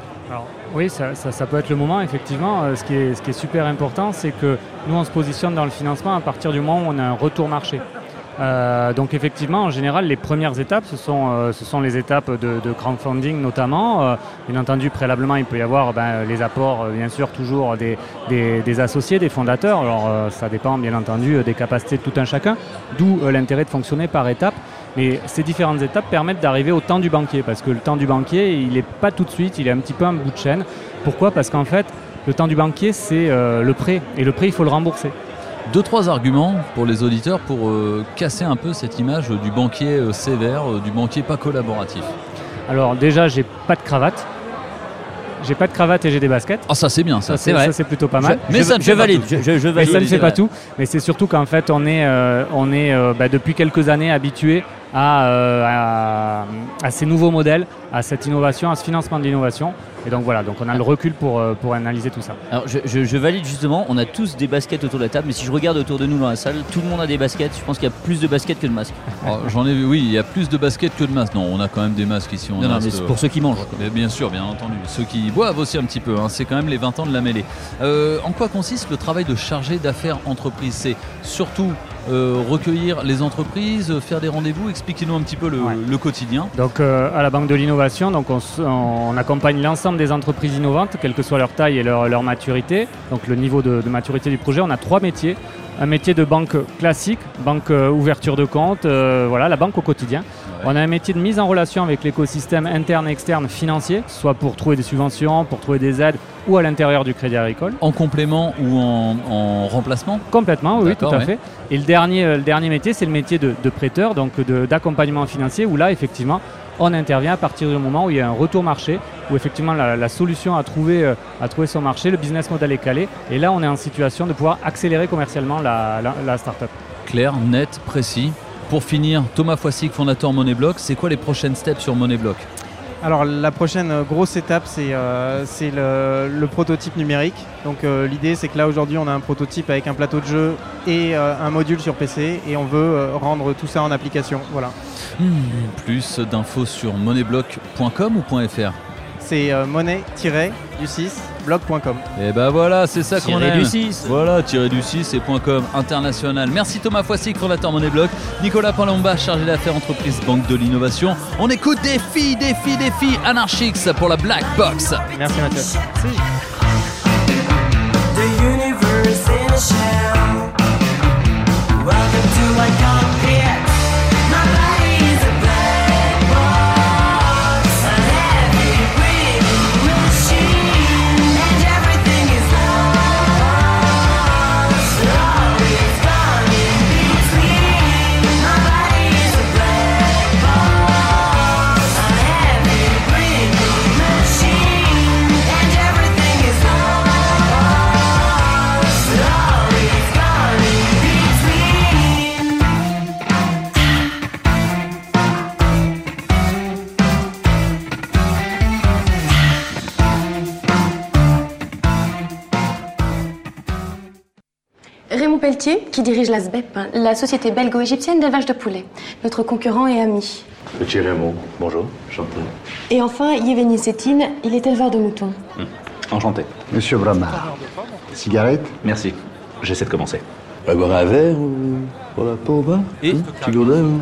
oui, ça, peut être le moment, effectivement. Euh, ce, qui est, super important, c'est que nous, on se positionne dans le financement à partir du moment où on a un retour marché. Euh, donc effectivement, en général, les premières étapes, ce sont, euh, les étapes de, crowdfunding notamment. Bien entendu, préalablement, il peut y avoir ben, les apports, bien sûr, toujours des, associés, des fondateurs. Alors ça dépend, bien entendu, des capacités de tout un chacun, d'où l'intérêt de fonctionner par étapes. Mais ces différentes étapes permettent d'arriver au temps du banquier, parce que le temps du banquier, il n'est pas tout de suite, il est un petit peu un bout de chaîne. Pourquoi? Parce qu'en fait, le temps du banquier, c'est euh, le prêt, et le prêt, il faut le rembourser. Deux, trois arguments pour les auditeurs pour euh, casser un peu cette image du banquier euh, sévère, euh, du banquier pas collaboratif. Alors déjà, j'ai pas de cravate. J'ai pas de cravate et j'ai des baskets. Ah ça c'est bien, ça, c'est c'est vrai. ça, c'est plutôt pas mal. Je- mais ça ne fait pas tout. Mais ça ne fait pas tout. Mais c'est surtout qu'en fait, on est, euh, on est euh, bah, depuis quelques années habitué à, euh, à, à ces nouveaux modèles, à cette innovation, à ce financement de l'innovation. Et donc voilà, donc on a le recul pour, euh, pour analyser tout ça. Alors je, je- je valide justement, on a tous des baskets autour de la table, mais si je regarde autour de nous dans la salle, tout le monde a des baskets. Je pense qu'il y a plus de baskets que de masques. Oh, J'en ai vu, oui, il y a plus de baskets que de masques. Non, on a quand même des masques ici. On Non, non, a mais ce- c'est pour ceux qui mangent. Mais bien sûr, bien entendu. Ceux qui boivent aussi un petit peu. hein. C'est quand même les 20 ans de la mêlée. Euh, en quoi consiste le travail de chargé d'affaires entreprise? C'est surtout euh, recueillir les entreprises, euh, faire des rendez-vous. Expliquez-nous un petit peu le, le quotidien. Donc euh, à la Banque de l'Innovation, donc on, accompagne l'ensemble des entreprises innovantes, quelle que soit leur taille et leur, leur maturité. Donc le niveau de, de maturité du projet, on a trois métiers. Un métier de banque classique, banque ouverture de compte, euh, voilà, la banque au quotidien. On a un métier de mise en relation avec l'écosystème interne et externe financier, soit pour trouver des subventions, pour trouver des aides ou à l'intérieur du crédit agricole. En complément ou en, en remplacement? Complètement, oui, tout à ouais. fait. Et le dernier, euh, le dernier métier, c'est le métier de, de prêteur, donc d'accompagnement financier, où là, effectivement, on intervient à partir du moment où il y a un retour marché, où effectivement la, la solution a trouvé, euh, trouvé son marché, le business model est calé, et là, on est en situation de pouvoir accélérer commercialement la, la, la start-up. Clair, net, précis. Pour finir, Thomas Foissic, fondateur Moneyblock, c'est quoi les prochaines steps sur Moneyblock Alors la prochaine euh, grosse étape, c'est euh, le, le prototype numérique. Donc euh, l'idée, c'est que là aujourd'hui, on a un prototype avec un plateau de jeu et euh, un module sur PC, et on veut rendre tout ça en application. Voilà. Hmm, Plus d'infos sur moneyblock.com ou .fr C'est euh, monnaie-du6blog.com. Et bah voilà, c'est ça qu'on aime. du six. Voilà, tiré du 6 et .com international. Merci Thomas Foissic, fondateur Moneyblock. Nicolas Palomba, chargé d'affaires entreprise Banque de l'Innovation. On écoute des filles, des filles, des filles Anarchix pour la Black Box. Merci Mathieu. The Pelletier, qui dirige la SBEP, hein, la société belgo-égyptienne d'élevage de poulets, notre concurrent et ami. Petit Raymond, bonjour, enchanté. Et enfin, Yevgeny Sétine, il est éleveur de moutons. Enchanté. Monsieur Bramard, cigarette Merci, j'essaie de commencer. Va boire un verre ou voilà, pas au bas Et Petit gourdin ou-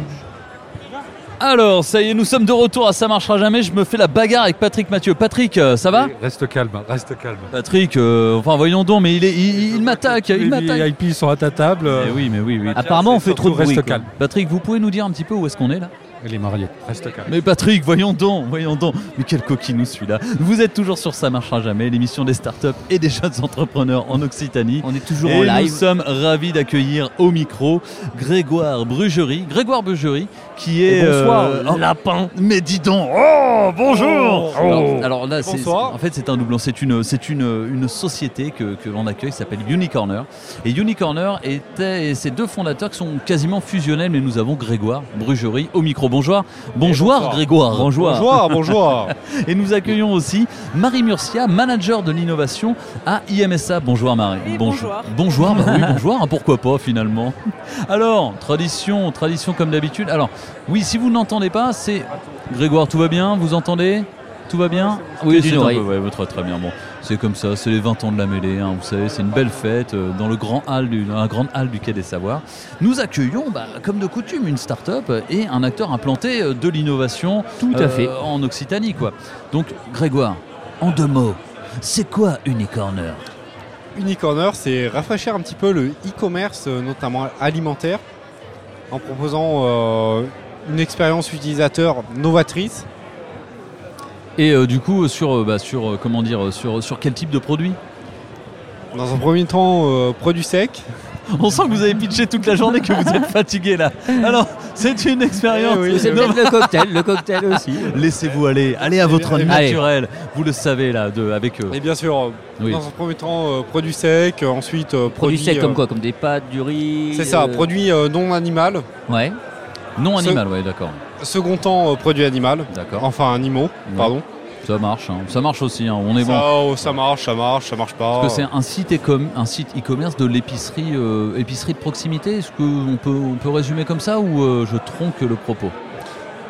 Alors, ça y est, nous sommes de retour à Ça marchera jamais. Je me fais la bagarre avec Patrick Mathieu. Patrick, euh, ça va Reste calme, reste calme. Patrick, euh, enfin voyons donc, mais il, est, il, il m'attaque, il Les m'attaque. VIP sont à ta table. Mais oui, mais oui, oui. Apparemment, on fait trop de bruit, Reste quoi. calme. Patrick, vous pouvez nous dire un petit peu où est-ce qu'on est là Elle est mariée, reste calme. Mais Patrick, voyons donc, voyons donc. Mais quel coquinou celui-là. Vous êtes toujours sur Ça marchera jamais, l'émission des startups et des jeunes entrepreneurs en Occitanie. On est toujours et en live. Nous sommes ravis d'accueillir au micro Grégoire Brugerie. Grégoire Brugerie, qui est. Oh, lapin. Mais dis donc, oh bonjour. Oh. Alors, alors là, c'est, Bonsoir. en fait, c'est un doublon. C'est une, c'est une, une société que, que l'on accueille qui s'appelle Unicorner. Et Unicorner était et ses deux fondateurs qui sont quasiment fusionnels, mais nous avons Grégoire Brugerie au micro. Bonjour, bonjour. Grégoire. Bonjour. Bonjour, bonjour. et nous accueillons aussi Marie Murcia, manager de l'innovation à IMSA. Bonjour Marie. bonjour. Bonjour, bah oui, bonjour. hein, Pourquoi pas finalement. Alors, tradition, tradition comme d'habitude. Alors, oui, si vous n'entendez pas, c'est Grégoire, tout va bien Vous entendez Tout va bien Oui, c'est d'une un oreille. peu- ouais, très très bien. Bon, c'est comme ça, c'est les 20 ans de la mêlée. hein, vous savez, c'est une belle fête euh, dans le grand hall du, dans la grande halle du Quai des Savoirs. Nous accueillons, bah, comme de coutume, une start-up et un acteur implanté euh, de l'innovation. Tout à fait. En Occitanie, quoi. Donc, Grégoire, en deux mots, c'est quoi Unicorner Unicorner, c'est rafraîchir un petit peu le e-commerce, euh, notamment alimentaire, en proposant euh, une expérience utilisateur novatrice. Et euh, du coup, sur, euh, bah, sur, comment dire, sur, sur quel type de produit? Dans un premier temps, produits secs. On sent que vous avez pitché toute la journée, que vous êtes fatigué là. Alors, c'est une expérience. Eh oui, C'est peut-être le cocktail, le cocktail aussi. Laissez-vous aller, allez à votre naturel. Vous le savez là, de, avec eux. Et bien sûr, euh, Oui. dans un premier temps, euh, produits secs, euh, ensuite euh, Produits produits secs comme euh, quoi Comme des pâtes, du riz C'est ça, euh, produits euh, non animal. Ouais. Non animal, ouais, d'accord. Second temps, euh, produits animal. D'accord. Enfin, animaux, pardon. Ça marche, hein. ça marche aussi. hein. On est ça, bon. oh, ça marche, ça marche, ça marche pas. Parce que c'est un site e-com- un site e-commerce de l'épicerie, euh, épicerie de proximité. Est-ce qu'on peut, on peut résumer comme ça ou euh, je tronque le propos?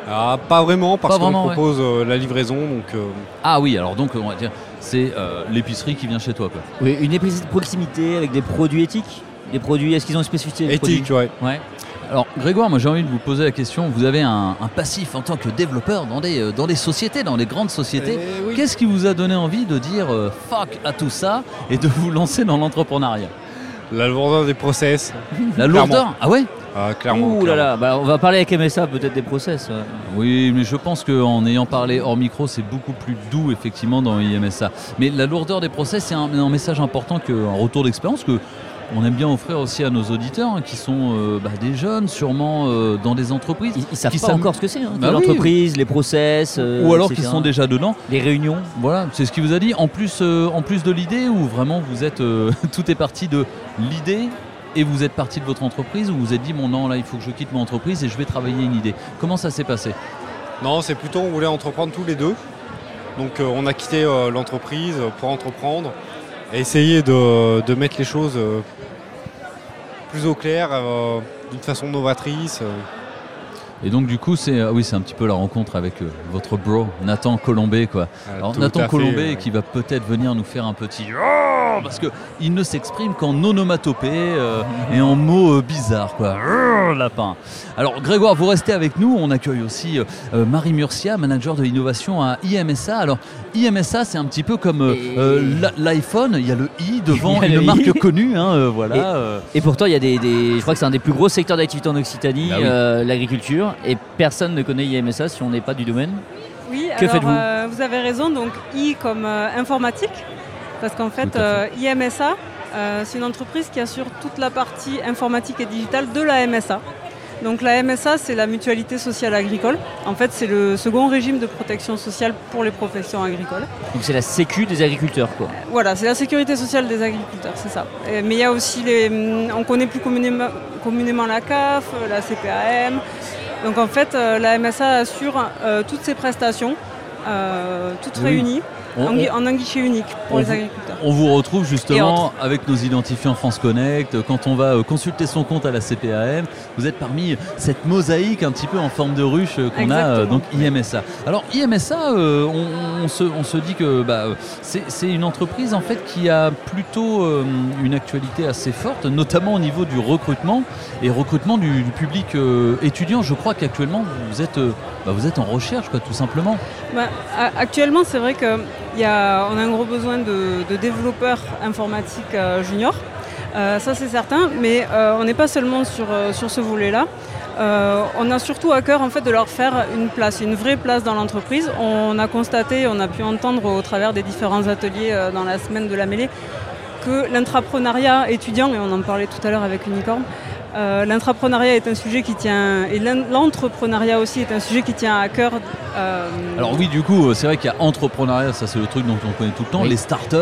Ah, pas vraiment, parce qu'on ouais. propose euh, la livraison. Donc, euh, Ah oui, alors donc on va dire c'est euh, l'épicerie qui vient chez toi, quoi. Oui, une épicerie de proximité avec des produits éthiques Des produits, est-ce qu'ils ont une spécificité des Éthique, produits ouais. Alors Grégoire, moi j'ai envie de vous poser la question. Vous avez un, un passif en tant que développeur dans des, euh, dans des sociétés, dans des grandes sociétés. Eh Qu'est-ce qui vous a donné envie de dire euh, fuck à tout ça et de vous lancer dans l'entrepreneuriat? La lourdeur des process. La lourdeur? Clairement. Ah ouais? Ah, clairement. Ouh là là, bah, on va parler avec MSA peut-être des process. ouais. Oui, mais je pense qu'en ayant parlé hors micro, c'est beaucoup plus doux effectivement dans IMSA. Mais la lourdeur des process, c'est un, un message important, que, un retour d'expérience que on aime bien offrir aussi à nos auditeurs hein, qui sont euh, bah, des jeunes, sûrement euh, dans des entreprises. Ils, ils savent qui pas encore ce que c'est, hein, Bah oui. l'entreprise, les process. euh, Ou alors qu'ils sont déjà dedans. Les réunions. Voilà, c'est ce qu'il vous a dit. En plus, euh, en plus de l'idée, ou vraiment vous êtes, euh, tout est parti de l'idée et vous êtes parti de votre entreprise, ou vous vous êtes dit bon non là il faut que je quitte mon entreprise et je vais travailler une idée. Comment ça s'est passé? Non, c'est plutôt on voulait entreprendre tous les deux. Donc euh, on a quitté euh, l'entreprise pour entreprendre et essayer de, de mettre les choses plus au clair, euh, d'une façon novatrice. Euh. Et donc du coup c'est ah oui c'est un petit peu la rencontre avec euh, votre bro Nathan Colombé quoi. Ah, Alors tout Nathan Colombé ouais. qui va peut-être venir nous faire un petit Oh parce que il ne s'exprime qu'en onomatopée euh, et en mots euh, bizarres quoi. Oh, lapin. Alors Grégoire vous restez avec nous. On accueille aussi euh, euh, Marie Murcia manager de l'innovation à IMSA. Alors IMSA c'est un petit peu comme euh, euh, l'iPhone. Il y a le i devant une le marque i. connue hein, euh, voilà. Et, euh. et pourtant, il y a des, des- je crois que c'est un des plus gros secteurs d'activité en Occitanie, Bah oui. euh, et personne ne connaît IMSA si on n'est pas du domaine. Oui, Que alors faites-vous euh, vous avez raison, donc I comme euh, informatique, parce qu'en fait, euh, IMSA, euh, c'est une entreprise qui assure toute la partie informatique et digitale de la MSA. Donc la MSA, c'est la mutualité sociale agricole. En fait, c'est le second régime de protection sociale pour les professions agricoles. Donc c'est la sécu des agriculteurs, quoi. Voilà, c'est la sécurité sociale des agriculteurs, c'est ça. Et- mais il y a aussi les. hum, On connaît plus communément, communément la CAF, la CPAM. Donc en fait, euh, la MSA assure euh, toutes ces prestations, euh, toutes Oui. réunies, On- on- en un guichet unique pour les agriculteurs. On vous retrouve Et justement avec nos identifiants France Connect. Quand on va euh, consulter son compte à la CPAM, vous êtes parmi cette mosaïque un petit peu en forme de ruche euh, qu'on a euh, donc IMSA. Alors IMSA, euh, on, on se, on se dit que bah, c'est une entreprise en fait qui a plutôt euh, une actualité assez forte, notamment au niveau du recrutement et recrutement du, du public euh, étudiant. Je crois qu'actuellement vous êtes, bah, vous êtes en recherche, quoi, tout simplement. Bah, actuellement, c'est vrai on a un gros besoin de, développeurs informatiques euh, juniors. Euh, ça, c'est certain. Mais euh, on n'est pas seulement sur, sur ce volet-là. On a surtout à cœur en fait, de leur faire une place, une vraie place dans l'entreprise. On a constaté, on a pu entendre au travers des différents ateliers dans la semaine de la mêlée que l'intrapreneuriat étudiant, et on en parlait tout à l'heure avec Unicorn, euh, l'intrapreneuriat est un sujet qui tient, et l'en- l'entrepreneuriat aussi est un sujet qui tient à cœur. euh, Alors oui, du coup, euh, c'est vrai qu'il y a entrepreneuriat, ça c'est le truc dont on connaît tout le temps. Oui. Les startups,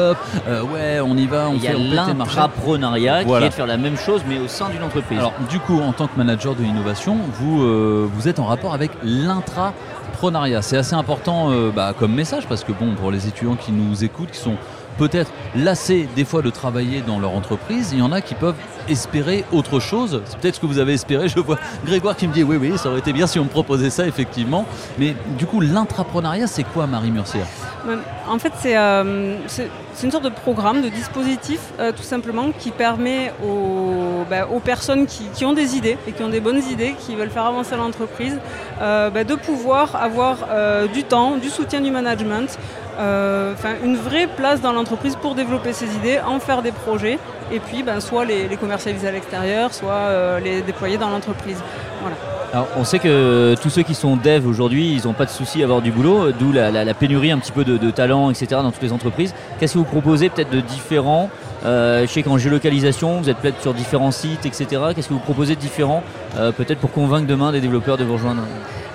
euh, ouais, on y va, on Il y a fait l'intrapreneuriat Voilà. qui est de faire la même chose, mais au sein d'une entreprise. Alors du coup, en tant que manager de l'innovation, vous, euh, vous êtes en rapport avec l'intrapreneuriat. C'est assez important euh, bah, comme message parce que bon, pour les étudiants qui nous écoutent, qui sont peut-être lassés des fois de travailler dans leur entreprise. Il y en a qui peuvent espérer autre chose. C'est peut-être ce que vous avez espéré. Je vois Grégoire qui me dit oui, oui, ça aurait été bien si on me proposait ça, effectivement. Mais du coup, l'intrapreneuriat, c'est quoi, Marie Murcier Ouais, En fait, c'est euh, c'est- une sorte de programme, de dispositif, euh, tout simplement, qui permet aux, aux personnes qui, ont des idées et qui ont des bonnes idées, qui veulent faire avancer l'entreprise, euh, bah, de pouvoir avoir euh, du temps, du soutien du management, euh, une vraie place dans l'entreprise pour développer ses idées, en faire des projets, et puis ben, soit les, les commercialiser à l'extérieur, soit euh, les déployer dans l'entreprise. Voilà. Alors, on sait que tous ceux qui sont devs aujourd'hui, ils n'ont pas de souci à avoir du boulot, d'où la, la- la pénurie un petit peu de, de talents, etc. dans toutes les entreprises. Qu'est-ce que vous proposez peut-être de différent Euh, Je sais qu'en géolocalisation, vous êtes peut-être sur différents sites, etc. Qu'est-ce que vous proposez de différent, euh, peut-être pour convaincre demain des développeurs de vous rejoindre?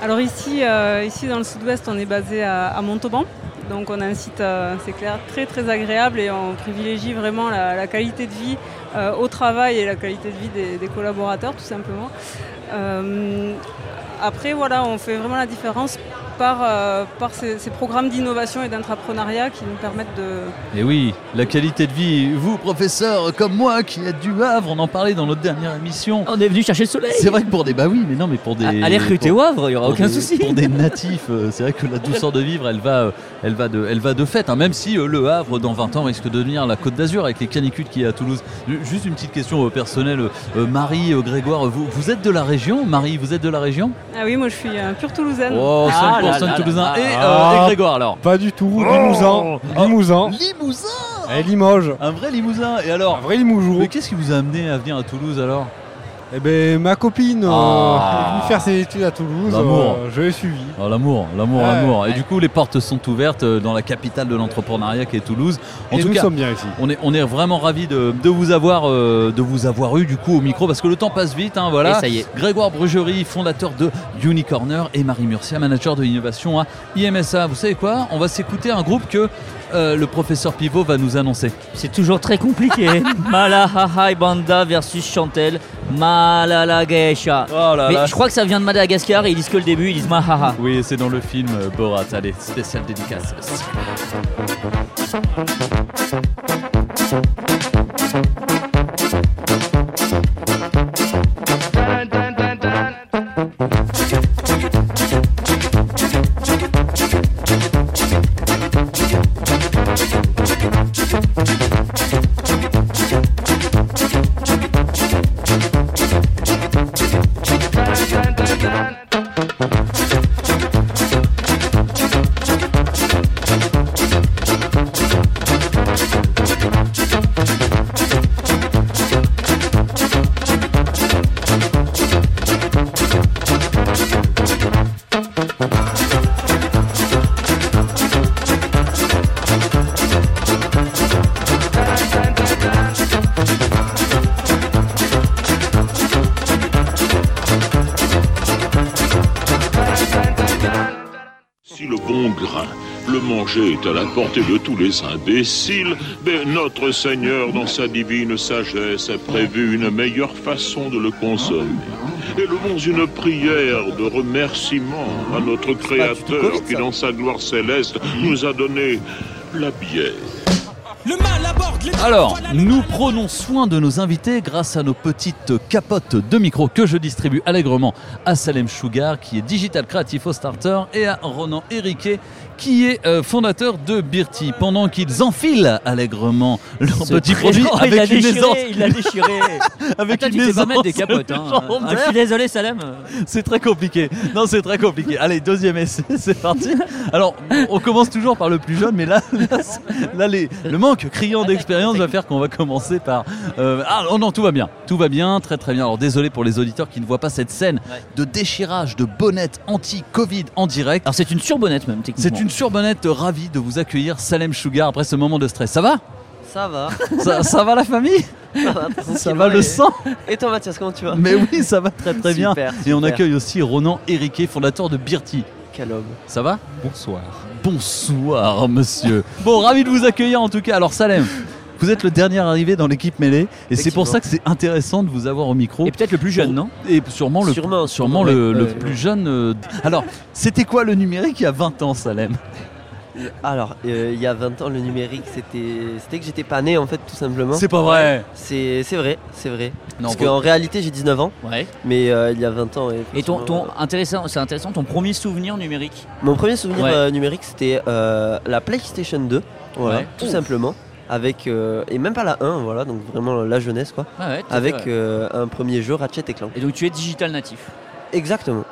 Alors ici, euh, ici dans le sud-ouest, on est basé à, à Montauban. Donc on a un site, euh, c'est clair, très très agréable et on privilégie vraiment la, qualité de vie euh, au travail et la qualité de vie des, des collaborateurs tout simplement. Euh, après voilà, on fait vraiment la différence par, euh, par ces, ces programmes d'innovation et d'entrepreneuriat qui nous permettent de, Et oui, la qualité de vie. Vous, professeur, comme moi, qui êtes du Havre, on en parlait dans notre dernière émission. On est venu chercher le soleil. C'est vrai que pour des, bah oui, mais non, mais pour des. Ah, allez recruter au Havre, il y aura aucun des- souci. Pour des natifs, euh, c'est vrai que la douceur de vivre, elle va, euh, elle va de, elle va de fait. hein, même si euh, le Havre, dans 20 ans, risque de devenir la Côte d'Azur avec les canicules qu'il y a à Toulouse. Ju- Juste une petite question euh, personnelle, euh, Marie, euh, Grégoire, vous, vous êtes de la région? Marie, vous êtes de la région? Ah oui, moi je suis un pur Toulousaine. Oh, Ah 5% Toulousain. Et, euh, Ah. et Grégoire alors Pas du tout, Oh. Limousin. Limousin. Limousin Et Limoges. Un vrai Limousin. Et alors Un vrai Limougeois. Mais qu'est-ce qui vous a amené à venir à Toulouse alors? Eh ben, ma copine euh, Ah. est venue faire ses études à Toulouse. L'amour. euh, je l'ai suivi. Oh, l'amour, l'amour, Ouais. l'amour. Et du coup, les portes sont ouvertes euh, dans la capitale de l'entrepreneuriat qui est Toulouse. En Et tout nous cas, sommes bien ici. On est, on est vraiment ravis de, de vous avoir, euh, de vous avoir eu du coup au micro parce que le temps passe vite. hein, voilà. Et ça y est. Grégoire Brugerie, fondateur de Unicorner, et Marie Murcia, manager de l'innovation à IMSA. Vous savez quoi? On va s'écouter un groupe que euh, le professeur Pivot va nous annoncer. C'est toujours très compliqué. Malahaha Banda versus Chantel. Malala Geisha. Oh là Mais là. je crois que ça vient de Madagascar et ils disent que le début, ils disent Mahaha. Oui, c'est dans le film euh, Borat. Allez, spécial dédicace. Les imbéciles, ben notre Seigneur, dans sa divine sagesse, a prévu une meilleure façon de le consommer. Élevons une prière de remerciement à notre Créateur qui, dans sa gloire céleste, nous a donné la bière. Alors, nous prenons soin de nos invités grâce à nos petites capotes de micro que je distribue allègrement à Salem Sugar, qui est Digital Creative Starter, et à Ronan Hériquet, qui est euh, fondateur de Birti, pendant qu'ils enfilent allègrement leur Ce petit produit Oh, il avec une déchiré, aisance. il l'a déchiré. avec Attends, une tu sais pas mettre des capotes. Hein. Ah, je suis désolé, Salem. C'est très compliqué. Non, c'est très compliqué. Allez, deuxième essai, c'est parti. Alors, on commence toujours par le plus jeune, mais là, là, les- le manque criant d'expérience va faire qu'on va commencer par. euh, ah oh non, tout va bien. Tout va bien, très très bien. Alors, désolé pour les auditeurs qui ne voient pas cette scène de déchirage de bonnette anti-Covid en direct. Alors, c'est une surbonnette même, techniquement. C'est une surbonnette ravie de vous accueillir, Salem Sugar, après ce moment de stress. Ça va Ça va. ça, ça va la famille Ça va, Ça va le sang Et toi Mathias, comment tu vas Mais oui, ça va très très bien. Super, Et on accueille aussi Ronan Hériquet, fondateur de Birti. Quel homme. Ça va Bonsoir. Bonsoir, monsieur. Bon, ravi de vous accueillir en tout cas. Alors, Salem. Vous êtes le dernier arrivé dans l'équipe mêlée et c'est pour ça que c'est intéressant de vous avoir au micro. Et peut-être le plus jeune, non Et sûrement le, Sûrement, le, ouais, le ouais. plus jeune. euh, Alors, c'était quoi le numérique il y a 20 ans, Salem? Alors, euh, il y a 20 ans, le numérique, c'était c'était que j'étais pas né, en fait, tout simplement. C'est pas vrai. C'est vrai, c'est vrai. Non, Parce bon. qu'en réalité, j'ai 19 ans. Ouais. Mais euh, il y a 20 ans. Et ton, intéressant, c'est intéressant, ton premier souvenir numérique? Mon premier souvenir Ouais. euh, numérique, c'était euh, la PlayStation 2. Voilà, Ouais. tout Ouf. simplement. Avec, euh, et même pas la 1, voilà, donc vraiment la jeunesse, quoi. Ouais, fait, avec ouais. euh, un premier jeu Ratchet et Clank. Et donc tu es digital natif Exactement.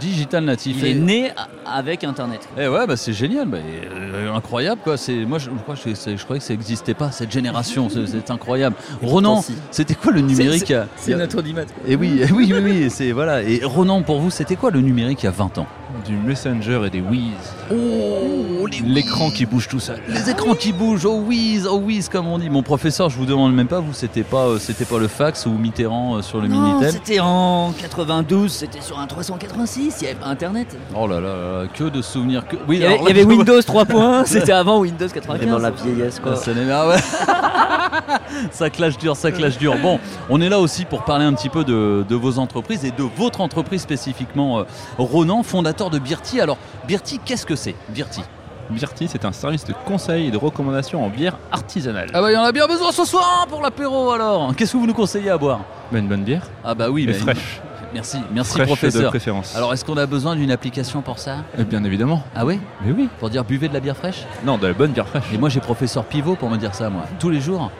Digital natif. Il est Et- né a- avec Internet. Eh ouais, bah c'est génial, bah, euh, incroyable quoi. C'est moi, je, je croyais que ça n'existait pas cette génération. c'est, incroyable. Ronan, si. c'était quoi le numérique C'est- notre audimat. Et oui, eh oui, oui, oui. et C'est voilà. Et Ronan, pour vous, c'était quoi le numérique il y a 20 ans? Du Messenger et des Wiz. Oh, L'écran qui bouge tout seul. Les écrans qui bougent, oh whiz, oh whiz, comme on dit. Mon professeur, je vous demande même pas, vous, c'était pas, euh, c'était pas le fax ou Mitterrand euh, sur le Non, Minitel c'était en 92, c'était sur un 386, il n'y avait pas Internet. Oh là là, là là, que de souvenirs. Que... Oui, Il y avait, alors il y là, avait je- Windows 3.1, c'était avant Windows 95. Vraiment la vieillesse, quoi. Ah, ça clash dur, ça clash dur. Bon, on est là aussi pour parler un petit peu de, de vos entreprises et de votre entreprise spécifiquement, euh, Ronan, fondateur de Birti. Alors, Birti, qu'est-ce que c'est Birti? Birti, c'est un service de conseil et de recommandation en bière artisanale. Ah bah il y en a bien besoin ce soir pour l'apéro alors. Qu'est-ce que vous nous conseillez à boire? Bah, une bonne bière. Ah bah oui, Et bah, fraîche. Merci, merci Fraîche professeur. de préférence. Alors est-ce qu'on a besoin d'une application pour ça Eh bien évidemment. Ah oui Mais oui. Pour dire buvez de la bière fraîche Non, de la bonne bière fraîche. Et moi j'ai professeur Pivot pour me dire ça moi. Tous les jours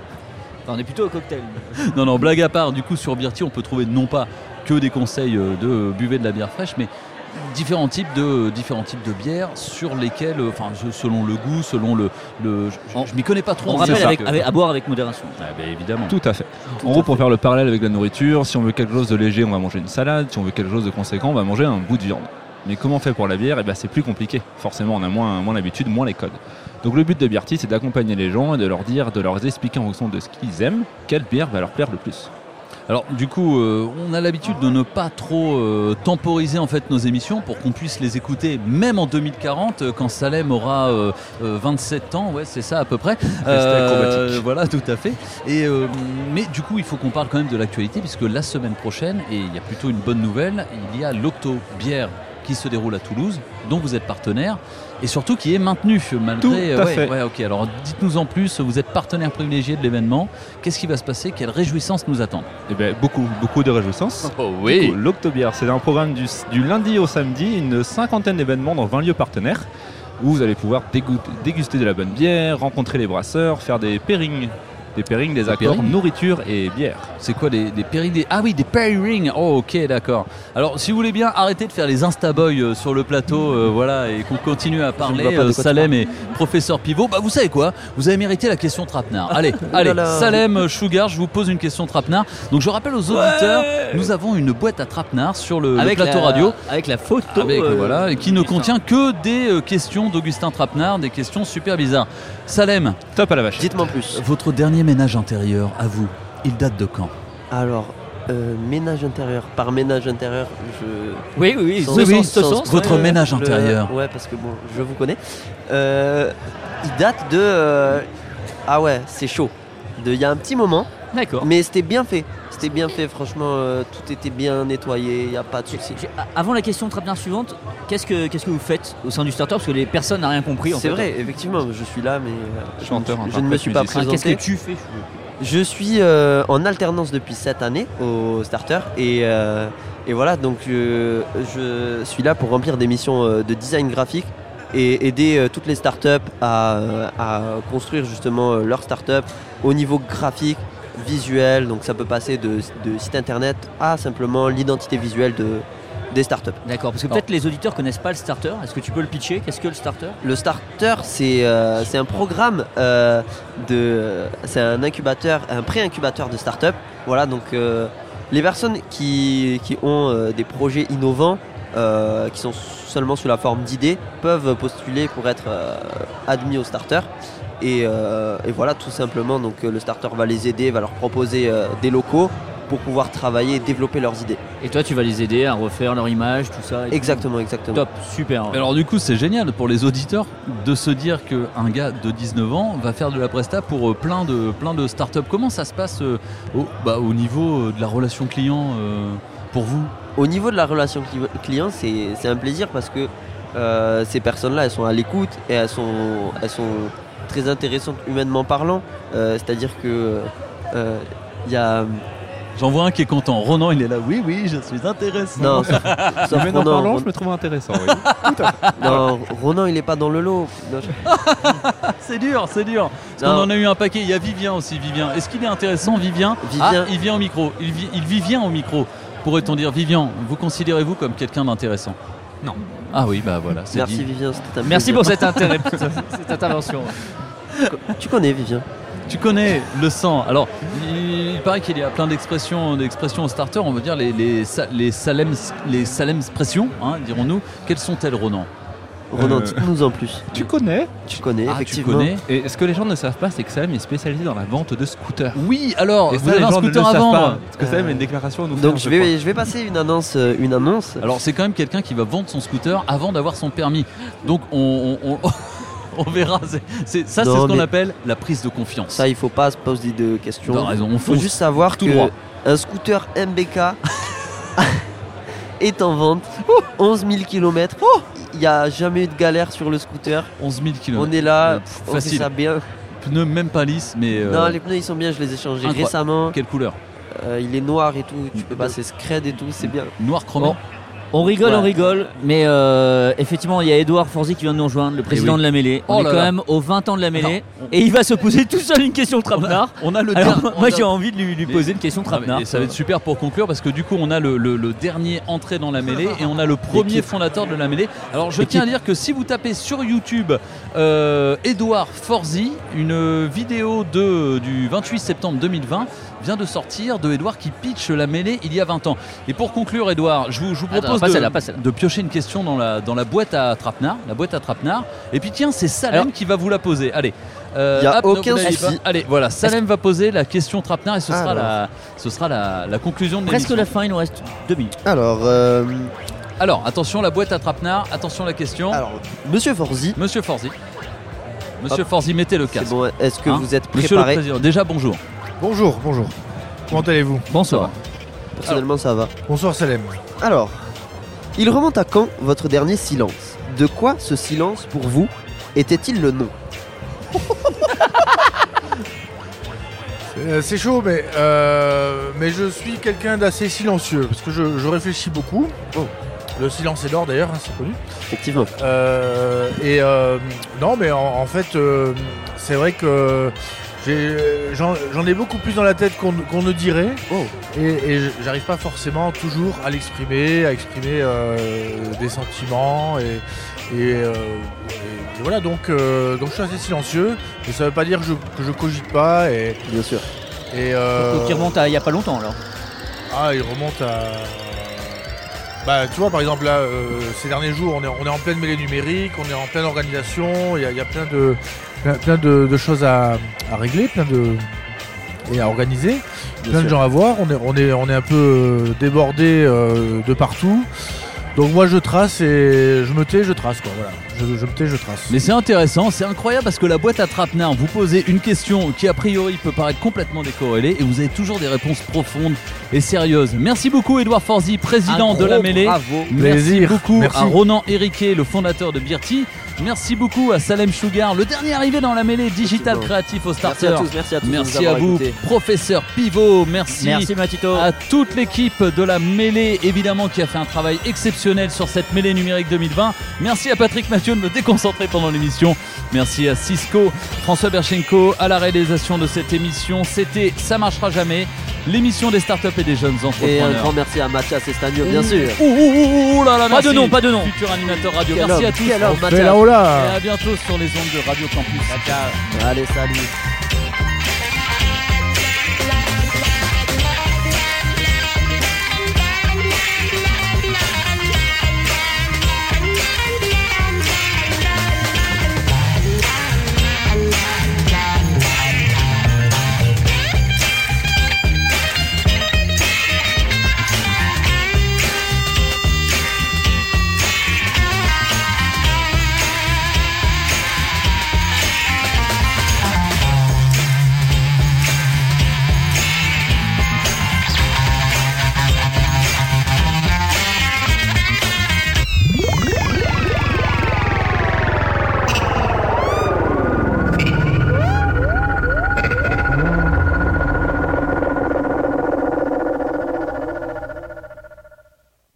Enfin, on est plutôt au cocktail. Non, non, blague à part, du coup, sur Birti, on peut trouver non pas que des conseils euh, de buvez de la bière fraîche, mais différents types de, différents types de bières sur lesquelles, euh, enfin, selon le goût, selon le. le je je m'y connais pas trop On en rappelle avec, avec- à boire avec modération. Ah, bah, évidemment. Tout à fait. en gros, pour faire le parallèle avec la nourriture, si on veut quelque chose de léger, on va manger une salade. Si on veut quelque chose de conséquent, on va manger un bout de viande. Mais comment on fait pour la bière? Eh ben, c'est plus compliqué. Forcément, on a moins, moins l'habitude, moins les codes. Donc le but de Birti, c'est d'accompagner les gens et de leur dire, de leur expliquer en fonction de ce qu'ils aiment, quelle bière va leur plaire le plus. Alors du coup, euh, on a l'habitude de ne pas trop euh, temporiser en fait nos émissions pour qu'on puisse les écouter même en 2040 euh, quand Salem aura euh, euh, 27 ans, ouais c'est ça à peu près. acrobatique. voilà, tout à fait. Et mais du coup, il faut qu'on parle quand même de l'actualité puisque la semaine prochaine, et il y a plutôt une bonne nouvelle, il y a l'Octo Bière qui se déroule à Toulouse, dont vous êtes partenaire. Et surtout qui est maintenu malgré. Tout à ouais, fait. ouais, ok. Alors dites-nous en plus. Vous êtes partenaire privilégié de l'événement. Qu'est-ce qui va se passer? Quelle réjouissance nous attend? Eh ben, beaucoup, beaucoup de réjouissances. Oh oui. L'Octobière, c'est un programme du, du lundi au samedi, une cinquantaine d'événements dans 20 lieux partenaires où vous allez pouvoir déguster de la bonne bière, rencontrer les brasseurs, faire des pairings, des pairings, des, accords pairings nourriture et bière. C'est quoi des, des pairings des... Ah oui, des pairings Oh ok, d'accord. Alors si vous voulez bien arrêter de faire les Instaboys euh, sur le plateau, euh, voilà, et qu'on continue à parler, euh, Salem et professeur Pivot, bah vous savez quoi? Vous avez mérité la question Trapenard. Allez, Oh allez. Salem, Sugar, je vous pose une question Trapenard. Donc je rappelle aux auditeurs, nous avons une boîte à Trapenard sur le, plateau la- radio. Avec la photo. Avec, euh, voilà, et qui ne contient que des euh, questions d'Augustin Trapenard, des questions super bizarres. Salem, top à la vache. Dites-moi plus. Votre dernier ménage intérieur, à vous, il date de quand? Alors, euh, ménage intérieur. Par ménage intérieur, je. Oui, oui, oui, Sans- sans- sans- Votre ouais, ménage Le- intérieur. Ouais, parce que bon, je vous connais. Euh, il date de. euh, ah ouais, c'est chaud. De- Il y a un petit moment. D'accord. Mais c'était bien fait. C'était bien fait, franchement. euh, tout était bien nettoyé. Il n'y a pas de souci. Avant la question Trapenard suivante, qu'est-ce que, qu'est-ce que vous faites au sein du starter Parce que les personnes n'ont rien compris. en C'est vrai, effectivement, je suis là, mais euh, Chanteur, je, ne- je ne me suis pas présenté. qu'est-ce que tu fais? Je suis euh, en alternance depuis cette année au starter et, euh, et voilà donc je, je suis là pour remplir des missions euh, de design graphique et aider euh, toutes les startups à, à construire justement euh, leur startup au niveau graphique, visuel. Donc ça peut passer de, de site internet à simplement l'identité visuelle de, des startups. D'accord, parce que peut-être les auditeurs connaissent pas le starter. Est-ce que tu peux le pitcher? Qu'est-ce que le starter? Le starter, c'est euh, un programme euh, de, c'est un incubateur, un pré-incubateur de start-up. Voilà, donc euh, les personnes qui, qui ont des projets innovants, qui sont seulement sous la forme d'idées, peuvent postuler pour être admis au starter. Et, euh, et voilà, tout simplement, donc euh, le starter va les aider, va leur proposer euh, des locaux pour pouvoir travailler et développer leurs idées. Et toi, tu vas les aider à refaire leur image, tout ça. et tout. Exactement, exactement. Top, super. Mais Alors du coup c'est génial pour les auditeurs de se dire qu'un gars de 19 ans va faire de la presta pour plein de, plein de startups. Comment ça se passe euh, au, bah, au niveau de la relation client euh, pour vous? Au niveau de la relation cli- client, c'est c'est un plaisir parce que euh, ces personnes-là, elles sont à l'écoute et elles sont, elles sont très intéressantes humainement parlant. Euh, C'est-à-dire que euh, il y a. J'en vois un qui est content. Ronan, il est là. Oui, oui, je suis intéressant. Non, sauf, sauf Humainement Ronan. parlant, Ron- je me trouve intéressant. oui. Non, Ronan, il est pas dans le lot. C'est dur, c'est dur. Parce qu'on en a eu un paquet. Il y a Vivien aussi. Vivien. Est-ce qu'il est intéressant, Vivien? Vivien. Ah, il vient au micro. Il, vi- il Vivien au micro. Pourrait-on dire Vivien Vous considérez-vous comme quelqu'un d'intéressant? Non. Ah oui, bah voilà. c'est Merci dit. Vivien, c'était un Merci pour cette, intérêt- cette intervention. Tu connais Vivien? Tu connais le sang. Alors, il, il paraît qu'il y a plein d'expressions, d'expressions au starter. On veut dire les, les, les Salem, les Salem expressions, hein, dirons-nous. Quelles sont-elles, Ronan? Ronan, Euh, dites-nous en plus. Tu connais Tu connais, Ah, tu effectivement. connais Et ce que les gens ne savent pas, c'est que Salem est spécialisé dans la vente de scooters. Oui, alors, Et vous ça, avez les un gens ne scooter le à vendre pas, Parce que Salem a une déclaration à nous Donc faire, je je vais, je vais passer une annonce, euh, une annonce. Alors, c'est quand même quelqu'un qui va vendre son scooter avant d'avoir son permis. Donc, on, on- on- on verra. Ça, c'est Non, ce qu'on appelle la prise de confiance. Ça, il faut pas se poser de questions. T'as raison, on Il faut juste savoir tout que droit. un scooter MBK est en vente. 11 000 km. Il n'y a jamais eu de galère sur le scooter. 11 000 km. On est là, Euh, on fait ça bien. Pneus même pas lisses, mais. euh, Non, les pneus ils sont bien, je les ai changés incroyable. récemment. Quelle couleur Euh, il est noir et tout, tu peux passer scred et tout, c'est bien. Noir chromé Bon, on rigole, Ouais. on rigole, mais euh, effectivement, il y a Edouard Forzi qui vient de nous rejoindre, le président oui. de la mêlée. Oh On est là quand là. même aux 20 ans de la mêlée, et il va se poser tout seul une question trapenard. On a le Alors, dernier- moi a- j'ai envie de lui, lui Mais- poser une question trapenard. et ça va être super pour conclure parce que du coup on a le, le- le dernier entré dans la mêlée et on a le premier fondateur de la mêlée. Alors je tiens à dire que si vous tapez sur YouTube euh, Edouard Forzi, une vidéo de, du 28 septembre 2020 vient de sortir de Edouard qui pitch la mêlée il y a 20 ans. Et pour conclure Edouard, je vous, je vous Attends, propose de, piocher une question dans la, dans la boîte à trapenard, la boîte à trapenard. Et puis tiens, c'est Salem Alors- qui va vous la poser. Allez. Euh, Y a hop, aucun souci. Allez, voilà, Salem va poser la question trapenard et ce sera, Alors. la, ce sera la, la conclusion de Presque la fin, il nous reste deux minutes. Alors, euh, Alors, attention la boîte à trapenard, attention la question. alors Monsieur Forzi, Monsieur Forzi. Monsieur. Forzi, mettez le casque. bon, est-ce que Hein vous êtes Monsieur le préparé Président, déjà bonjour. Bonjour, bonjour. Comment allez-vous Bonsoir. Personnellement, ça va. Bonsoir Salem. Alors, il remonte à quand votre dernier silence? De quoi ce silence, pour vous, était-il le nom? Euh, c'est chaud, mais, euh, mais je suis quelqu'un d'assez silencieux parce que je, je réfléchis beaucoup. Le silence est d'or d'ailleurs, hein, c'est connu. Effectivement. Euh, et euh, non, mais en, en fait, euh, c'est vrai que j'en j'en ai beaucoup plus dans la tête qu'on ne dirait. Et, et j'arrive pas forcément toujours à l'exprimer, à exprimer euh, des sentiments. Et, et, euh, et- et voilà, donc, euh, donc je suis assez silencieux. Mais ça veut pas dire que je, que je cogite pas. Et, Bien sûr. Et euh, Donc il remonte à il y a pas longtemps alors. ah, il remonte à. Bah, tu vois, par exemple, là, euh, ces derniers jours, on est, on est en pleine mêlée numérique, on est en pleine organisation, il y a, il y a plein de, plein, plein de, de choses à, à régler, plein de. et à organiser, plein de gens à voir. On est, on est, on est un peu euh, débordé euh, de partout. Donc, moi, je trace et je me tais, je trace, quoi. Voilà. Je, je me tais, je trace. Mais c'est intéressant, c'est incroyable parce que la boîte à trapenard, vous posez une question qui a priori peut paraître complètement décorrélée et vous avez toujours des réponses profondes et sérieuses. Merci beaucoup Edouard Forzi, président de la mêlée. bravo. Merci Plaisir. beaucoup Merci. à Ronan Hériquet, le fondateur de Birti. Merci beaucoup à Salem Sugar, le dernier arrivé dans la mêlée digital créatif au Merci starter. à tous, merci à tous de nous Merci avoir à vous, professeur Pivot. Merci, Merci Matito. à toute l'équipe de la mêlée, évidemment, qui a fait un travail exceptionnel sur cette mêlée numérique 2020. Merci à Patrick Mathieu de me déconcentrer pendant l'émission. Merci à Cisco, François Berchenko à la réalisation de cette émission. C'était Ça marchera jamais, l'émission des startups et des jeunes Et un entrepreneurs. grand merci à Mathias Estagno, bien sûr. Ouh, ouh, ouh, ouh là là, Pas merci. de nom, pas de nom. Futur animateur radio. Quel merci homme, à tous. Et à bientôt sur les ondes de Radio Campus. Allez, salut.